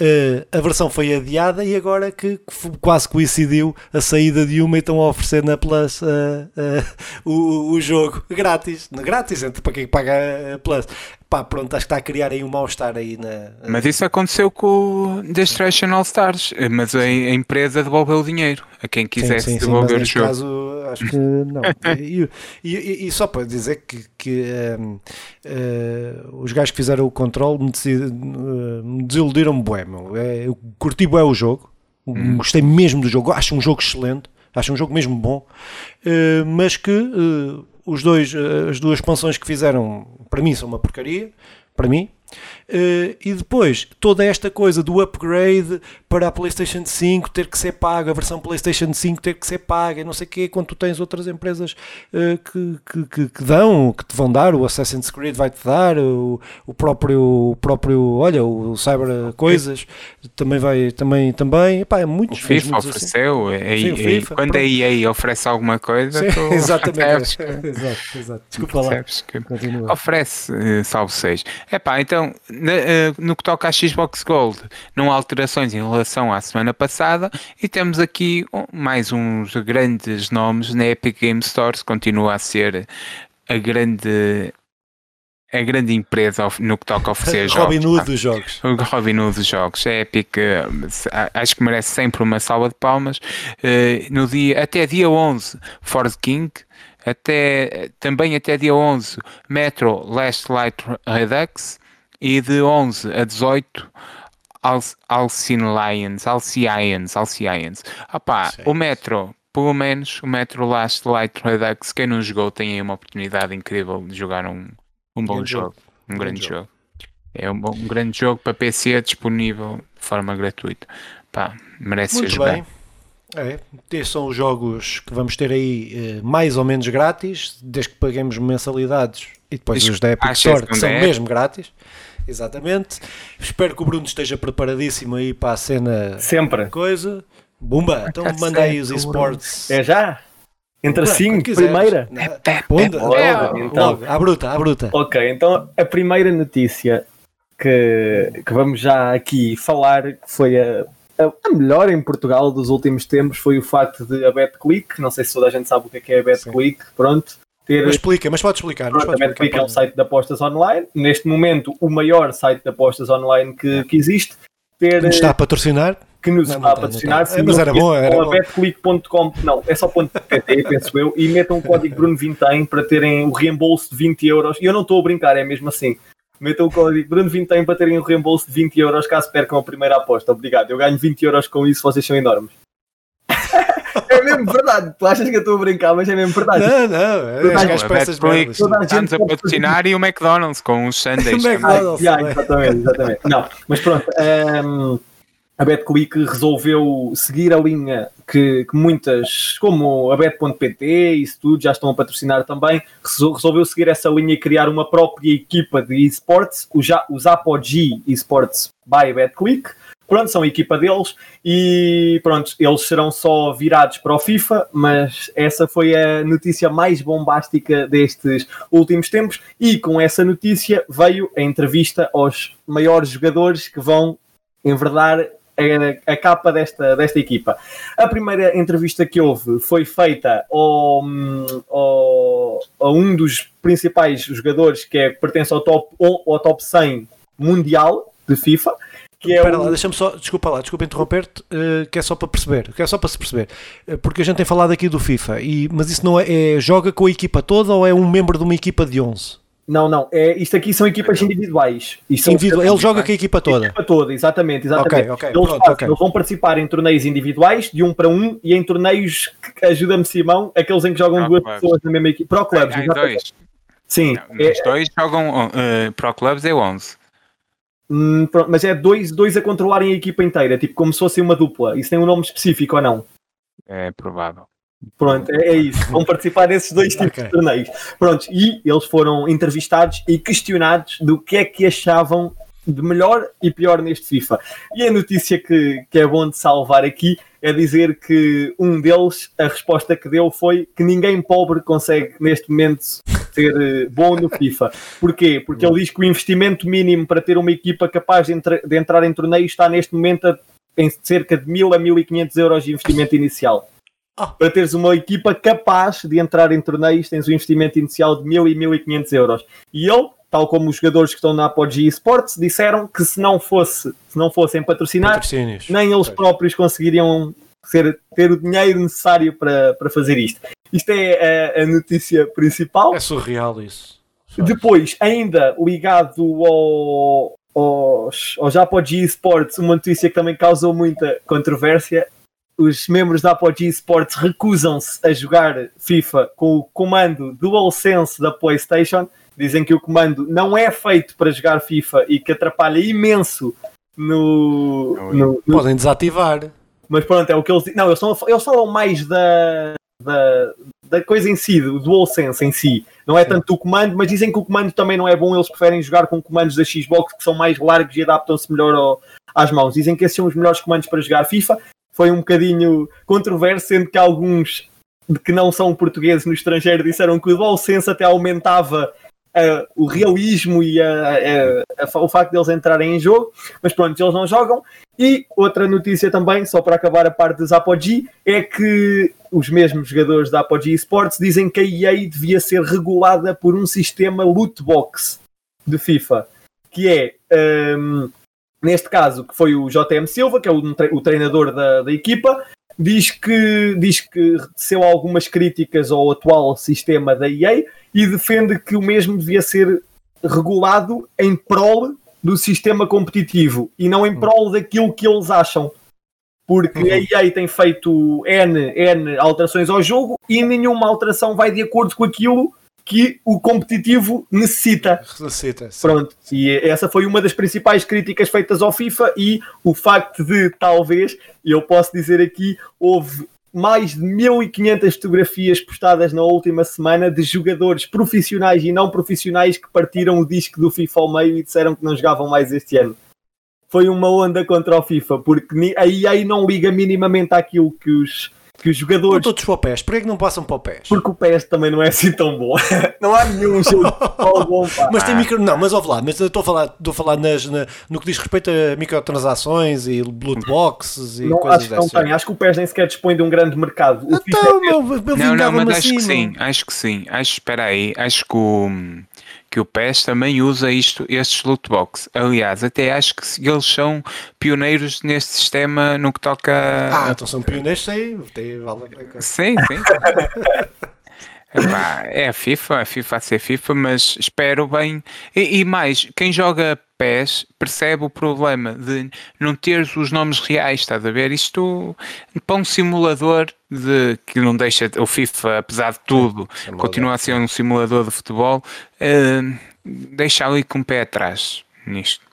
eh, a versão foi adiada e agora que f- quase coincidiu a saída de uma e estão a oferecer na Plus eh, eh, o, o jogo grátis, grátis, entre para quem paga a Plus. Pá, pronto, acho que está a criar aí um mal-estar aí na. Mas isso aconteceu com o Destruction All Stars, mas a, a empresa devolveu o dinheiro a quem Sim, quisesse sim, sim, devolver o mas neste jogo. caso acho que não. e, e- e- só para dizer que, que ehm, eh, os gajos que fizeram o controle me, eh, me desiludiram bué, meu. É, eu curti bué o jogo, gostei mesmo do jogo, acho um jogo excelente, acho um jogo mesmo bom, eh, mas que eh, os dois, eh, as duas expansões que fizeram, para mim, são uma porcaria. Para mim, e depois, toda esta coisa do upgrade para a PlayStation 5 ter que ser paga, a versão PlayStation 5 ter que ser paga, não sei o quê, quando tu tens outras empresas uh, que, que, que, que, dão, que te vão dar, o Assassin's Creed vai-te dar, o, o, próprio, o próprio, olha, o Cyber Coisas também vai, também, também, epá, é muito O FIFA ofereceu, assim. Sim, FIFA, quando pronto. a EA oferece alguma coisa, Sim, tu exatamente, exato, exato. desculpa lá, que oferece, eh, salvo seis. Epá, então eh, no que toca à Xbox Gold, não há alterações em relação à semana passada e temos aqui mais uns grandes nomes na Epic Game Store, continua a ser a grande a grande empresa no que toca a oferecer jogos. Robin Hood dos jogos. O Robin Hood dos jogos. A Epic eh, acho que merece sempre uma salva de palmas. Eh, no dia, até dia 11, Ford King. Até, também até dia 11, Metro Last Light Redux e de 11 a 18 Alcine Lions, Alcians, Alcians. Opá, o Metro, pelo menos o Metro Last Light Redux, quem não jogou tem aí uma oportunidade incrível de jogar um, um bom jogo, jogo, um, um grande jogo. jogo. É um, um, grande jogo para PC disponível de forma gratuita. Pá, merece Muito ser jogado. Bem. É, estes são os jogos que vamos ter aí eh, mais ou menos grátis, desde que paguemos mensalidades e depois os da Epic Store, que são é. mesmo grátis. Exatamente. Espero que o Bruno esteja preparadíssimo aí para a cena. Sempre. Coisa. Bumba, então manda aí os esportes. É já? Entre assim, primeira? Ponda, logo, então. logo, à bruta, à bruta. Ok, então a primeira notícia que, que vamos já aqui falar, que foi a, a, melhor em Portugal dos últimos tempos, foi o facto de a BetClick, não sei se toda a gente sabe o que é, é a BetClick, pronto, ter. Mas explica, mas pode explicar. Mas pode explicar é um site de apostas online. Neste momento, o maior site de apostas online que, que existe. Ter, que nos está a patrocinar. Que nos não, está não, a patrocinar. Não, mas era bom, era bom. betclick.com, não, é só .pt, penso eu, e metam o código Bruno20 para terem o reembolso de 20 euros. E eu não estou a brincar, é mesmo assim. Metam o código Bruno20 para terem o reembolso de 20 euros caso percam a primeira aposta. Obrigado. Eu ganho 20 euros com isso, vocês são enormes. É mesmo verdade. Tu achas que eu estou a brincar, mas é mesmo verdade. Não, não. É, as essas merdas. Estamos a patrocinar e o McDonald's com os Sundays. o McDonald's. Ah, yeah, exatamente, exatamente. Não, mas pronto. Um, ehm, a BetClick resolveu seguir a linha que, que, muitas, como a Bet.pt e isso tudo, já estão a patrocinar também, resolveu seguir essa linha e criar uma própria equipa de esportes, os, os Apogee Esports by BetClick, pronto, são a equipa deles e pronto, eles serão só virados para o FIFA, mas essa foi a notícia mais bombástica destes últimos tempos e com essa notícia veio a entrevista aos maiores jogadores que vão enverdar a, a capa desta, desta equipa. A primeira entrevista que houve foi feita ao, ao, a um dos principais jogadores que é, pertence ao top, ao top 100 mundial de FIFA, que é Espera um... lá, deixa-me só, desculpa lá, desculpa interromper-te, uh, que é só para perceber, que é só para se perceber, uh, porque a gente tem falado aqui do FIFA, e, mas isso não é, é, joga com a equipa toda ou é um membro de uma equipa de 11? Não, não, é, isto aqui são equipas individuais. Individual, ele joga com a equipa toda? A equipa toda, exatamente, exatamente. Okay, okay, eles, pronto, okay. eles, vão participar em torneios individuais, de um para um, e em torneios, que ajuda-me Simão, aqueles em que jogam Pro duas clubs. pessoas na mesma equipa. Pro Clubs, é, dois. Sim. Não, é, os dois jogam, uh, Pro Clubs é 11. Hum, pronto, mas é dois, dois a controlarem a equipa inteira, tipo como se fosse uma dupla. Isso tem um nome específico ou não? É provável. Pronto, é, é isso. Vão participar desses dois tipos okay. de torneios. Pronto, e eles foram entrevistados e questionados do que é que achavam de melhor e pior neste FIFA. E a notícia que, que é bom de salvar aqui é dizer que um deles, a resposta que deu foi que ninguém pobre consegue neste momento ser eh, bom no FIFA. Porquê? Porque ele diz que o investimento mínimo para ter uma equipa capaz de, entra, de entrar em torneios está neste momento a, em cerca de 1000 a 1500 euros de investimento inicial. Oh. Para teres uma equipa capaz de entrar em torneios, tens um investimento inicial de 1000 e 1500 euros. E ele, tal como os jogadores que estão na Apogee Esports, disseram que se não, fosse, se não fossem patrocinar, nem eles próprios conseguiriam ser, ter o dinheiro necessário para, para fazer isto. Isto é a, a notícia principal. É surreal isso. Depois, ainda ligado ao, aos, ao Japão G Sports, uma notícia que também causou muita controvérsia os membros da Apogee Sports recusam-se a jogar FIFA com o comando DualSense da PlayStation. Dizem que o comando não é feito para jogar FIFA e que atrapalha imenso no, no, no Podem desativar. Mas pronto, é o que eles Não, eles, são, eles falam mais da, da, da coisa em si, do DualSense em si. Não é tanto o comando, mas dizem que o comando também não é bom. Eles preferem jogar com comandos da Xbox que são mais largos e adaptam-se melhor ao- às mãos. Dizem que esses são os melhores comandos para jogar FIFA. Foi um bocadinho controverso, sendo que alguns que não são portugueses no estrangeiro disseram que o DualSense até aumentava o realismo e a- a- o facto de eles entrarem em jogo. Mas pronto, eles não jogam. E outra notícia também, só para acabar a parte dos Apogee, é que os mesmos jogadores da Apogee Sports dizem que a EA devia ser regulada por um sistema loot box de FIFA, que é, hum, neste caso, que foi o JM Silva, que é o, tre- o treinador da, da equipa, diz que, diz que recebeu algumas críticas ao atual sistema da EA e defende que o mesmo devia ser regulado em prol do sistema competitivo e não em prol daquilo que eles acham. Porque a EA tem feito N, N alterações ao jogo e nenhuma alteração vai de acordo com aquilo que o competitivo necessita. Necessita. sim. Pronto, e essa foi uma das principais críticas feitas ao FIFA e o facto de, talvez, eu posso dizer aqui, houve mais de 1500 fotografias postadas na última semana de jogadores profissionais e não profissionais que partiram o disco do FIFA ao meio e disseram que não jogavam mais este ano. Foi uma onda contra o FIFA, porque ni- a EA não liga minimamente àquilo que os, que os Vão jogadores todos para o PES. Porquê que não passam para o PES? porque o PS também não é assim tão bom. não há nenhum jogo bom. pá. Mas tem micro. Não, mas ouve lá, mas eu estou a falar, estou a falar nas, na- no que diz respeito a microtransações e loot boxes e Não, coisas acho que não tem. Acho que o PES nem sequer dispõe de um grande mercado. O Então, é- meu, Não, não, mas acho assim, que sim, meu. acho que sim. Acho, espera aí, acho que o, que o PES também usa isto, estes loot box. Aliás, até acho que eles são pioneiros neste sistema no que toca. Ah, então são pioneiros, sei. Tem, vale. Sim, sim. Epá, é a FIFA, a FIFA a ser FIFA, mas espero bem. E, e mais, quem joga PES percebe o problema de não ter os nomes reais, estás a ver? Isto para um simulador de que não deixa o FIFA, apesar de tudo, é continua a ser um simulador de futebol, eh, deixa ali com o pé atrás nisto.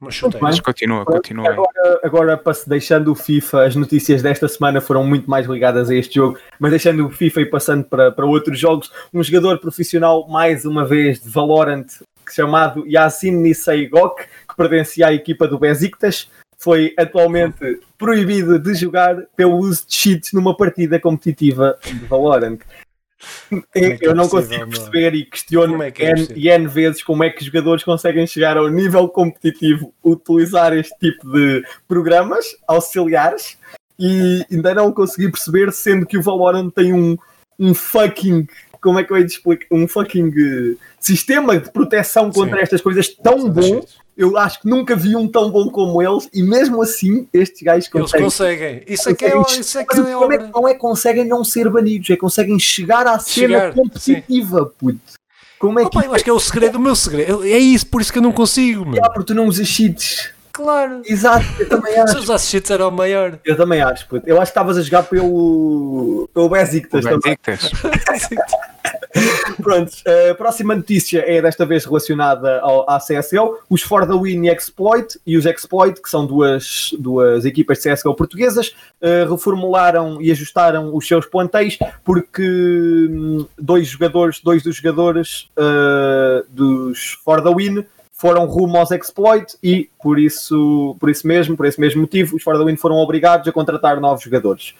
Mas chutei. Muito Mas continua, continua. aí. Agora, agora deixando o FIFA, as notícias desta semana foram muito mais ligadas a este jogo, mas deixando o FIFA e passando para, para outros jogos, um jogador profissional, mais uma vez, de Valorant, chamado Yassin Nisei Gok, que pertencia à equipa do Besiktas, foi atualmente proibido de jogar pelo uso de cheats numa partida competitiva de Valorant. É que é Eu não possível, consigo perceber e questiono é é N, e N vezes como é que os jogadores conseguem chegar ao nível competitivo, utilizar este tipo de programas auxiliares e ainda não consegui perceber, sendo que o Valorant tem um, um fucking. Como é que eu ia te explicar? Um fucking eh, sistema de proteção contra Sim. estas coisas tão bom. Eu acho que nunca vi um tão bom como eles, e mesmo assim, estes gajos Eles conseguem. conseguem. Isso é que é, conseguem- isso é, que é é que não é conseguem não ser banidos, é conseguem chegar à cena Chegar, competitiva, puto. Como é que eu acho que é o segredo, o meu segredo. É isso, por isso que eu não consigo, meu. Ah, porque tu não usas cheats. Claro. Exato, eu também Se acho. os assistentes era o maior. Eu também acho, puto. Eu acho que estavas a jogar pelo, pelo Besiktas O também. Besiktas. Pronto, a próxima notícia é desta vez relacionada ao, à CSGO. Os For the Win e Exploit, e os Exploit, que são duas, duas equipas de CSGO portuguesas, eh, reformularam e ajustaram os seus plantéis porque hum, dois jogadores, dois dos jogadores eh, dos For the Win foram rumo aos Exploit e por isso, por isso mesmo, por esse mesmo motivo, os For the Win foram obrigados a contratar novos jogadores.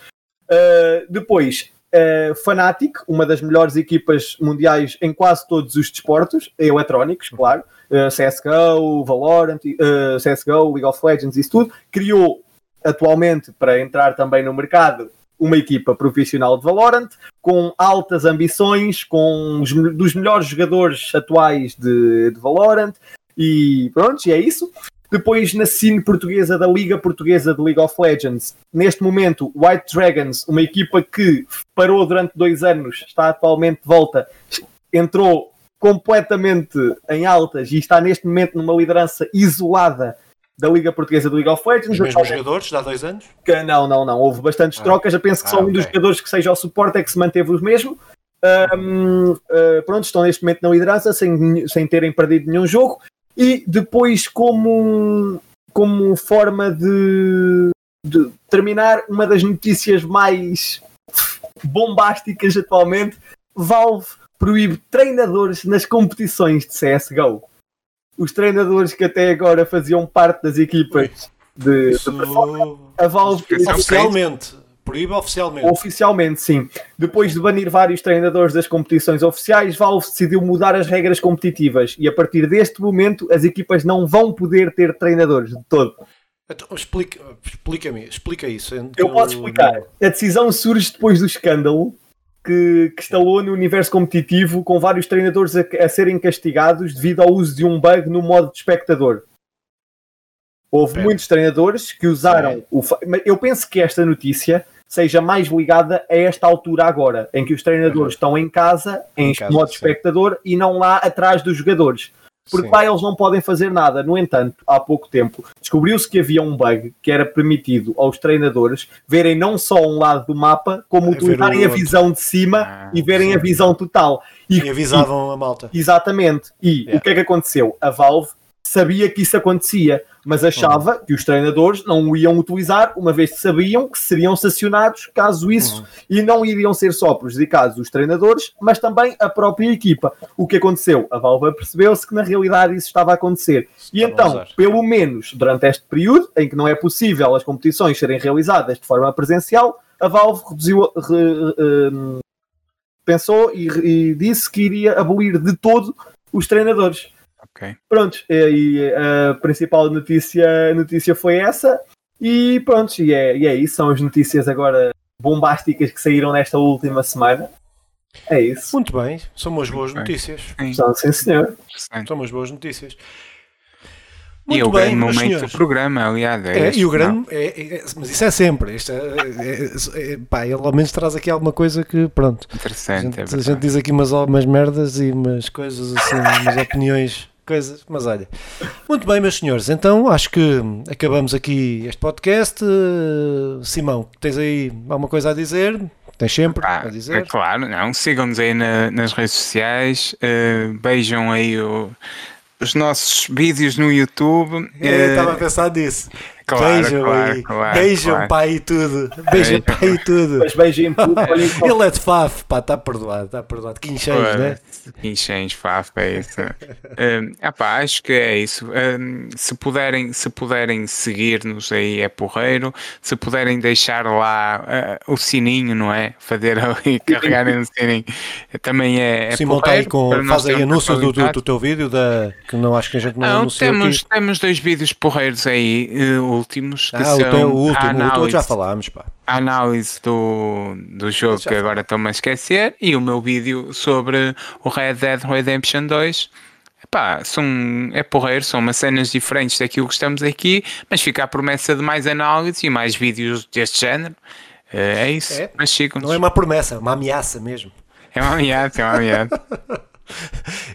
Uh, depois, uh, Fnatic, uma das melhores equipas mundiais em quase todos os desportos, eletrónicos, claro, uh, CSGO, Valorant, uh, CSGO, League of Legends, isso tudo, criou atualmente para entrar também no mercado uma equipa profissional de Valorant com altas ambições, com os dos melhores jogadores atuais de, de Valorant e pronto, e é isso. Depois na cine portuguesa da Liga Portuguesa de League of Legends, neste momento, White Dragons, uma equipa que parou durante dois anos, está atualmente de volta, entrou completamente em altas e está neste momento numa liderança isolada da Liga Portuguesa do League of Legends. Os mesmos jogadores, de há dois anos? Que, não, não, não. Houve bastantes Ah. trocas. Eu penso que Ah, só um dos jogadores que seja ao suporte é que se manteve os mesmos. Um, uh, pronto, estão neste momento na liderança sem, sem terem perdido nenhum jogo. E depois, como, como forma de, de terminar, uma das notícias mais bombásticas atualmente: Valve proíbe treinadores nas competições de CSGO. Os treinadores que até agora faziam parte das equipas de, de a Valve oficialmente. Proíbe oficialmente. Oficialmente, sim. Depois de banir vários treinadores das competições oficiais, Valve decidiu mudar as regras competitivas e a partir deste momento as equipas não vão poder ter treinadores de todo. Então, explica- Explica-me, explica isso. Eu posso explicar. A decisão surge depois do escândalo que, que estalou no universo competitivo com vários treinadores a, a serem castigados devido ao uso de um bug no modo de espectador. Houve Certo. muitos treinadores que usaram o. fa- mas Eu penso que esta notícia seja mais ligada a esta altura agora, em que os treinadores estão em casa, em, Em casa, modo sim. espectador, e não lá atrás dos jogadores. Porque Sim. lá eles não podem fazer nada. No entanto, há pouco tempo, descobriu-se que havia um bug que era permitido aos treinadores verem não só um lado do mapa, como É utilizarem a visão de cima Ah, e verem sim. a visão total. E, E avisavam a malta. e- exatamente. E Yeah. o que é que aconteceu? A Valve sabia que isso acontecia, mas achava Uhum. que os treinadores não o iam utilizar, uma vez que sabiam que seriam sancionados caso isso, Uhum. e não iriam ser só prejudicados os treinadores, mas também a própria equipa. O que aconteceu? A Valve percebeu-se que na realidade isso estava a acontecer. E então, usar. pelo menos durante este período, em que não é possível as competições serem realizadas de forma presencial, a Valve reduziu, re- hum, pensou e, e disse que iria abolir de todo os treinadores. Ok. Pronto, e, e a principal notícia, notícia foi essa. E pronto, e é, e é isso. São as notícias agora bombásticas que saíram nesta última semana. É isso. Muito bem, são umas boas bem. notícias. Sim, São, sim, senhor. São umas boas notícias. E é Muito o bem, grande momento senhores. do programa, aliás. É É, este, e o grande, é, é- mas isso é sempre. Isto é, é- é- pá, ele ao menos traz aqui alguma coisa que, pronto. A Interessante, gente, é a gente diz aqui umas, umas merdas e umas coisas assim, umas opiniões, coisas, mas olha. Muito bem, meus senhores, então acho que acabamos aqui este podcast. Uh, Simão, tens aí alguma coisa a dizer? Tens sempre Pá, a é dizer? claro, não. Sigam-nos aí na- nas redes sociais, eh, beijam aí o- os nossos vídeos no YouTube. Eu eh, estava a pensar nisso. Claro, beijam claro, aí, claro, beijam claro. para aí tudo, beijam Beijam. para aí tudo. Mas beijinho tudo. Ele é de Faf, pá, está perdoado, está perdoado. Quincheiros, né? Quinchens, Faf, é isso. um, epá, acho que é isso. Um, se puderem, se puderem seguir-nos aí é porreiro. Se puderem deixar lá uh, o sininho, não é? Fazer ali, carregarem o sininho, também é, é Simão está aí porreiro. com. para nós Faz aí anúncio do, do, do teu vídeo, da, que não acho que a gente não, Não, anunciou temos, aqui. temos dois vídeos porreiros aí, eh, últimos, que Ah, são o o último, o outro análise, já falámos, pá. a análise do, do jogo Já que agora estou-me a esquecer e o meu vídeo sobre o Red Dead Redemption 2. Epá, são, é porreiro, são umas cenas diferentes daquilo que estamos aqui, mas fica a promessa de mais análise e mais vídeos deste género. Eh, É isso, É? mas sigam Não é uma promessa, é uma ameaça mesmo. É uma ameaça, é uma ameaça.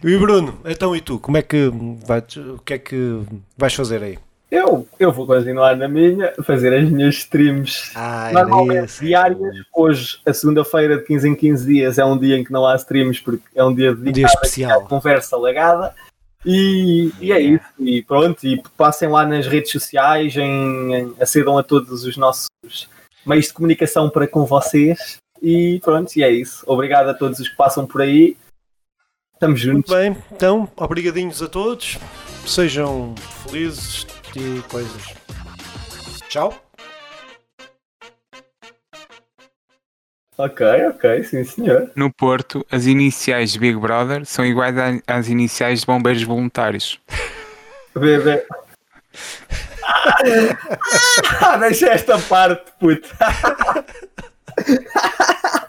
E Bruno, então e tu? Como é que vai, o que é que vais fazer aí? Eu, eu vou continuar na minha, fazer as minhas streams Ah, normalmente diárias. Hoje, a segunda-feira de 15 em 15 dias, é um dia em que não há streams porque é um dia Um dia dedicado especial. conversa legada. E, e é isso. E pronto, e passem lá nas redes sociais, em, em- acedam a todos os nossos meios de comunicação para com vocês. E pronto, e é isso. Obrigado a todos os que passam por aí. Estamos Muito juntos. bem, então, obrigadinhos a todos. Sejam felizes e coisas. Tchau. Ok, ok, sim senhor. No Porto, as iniciais de Big Brother são iguais às iniciais de bombeiros voluntários. Bebê. Ah, deixa esta parte, puto.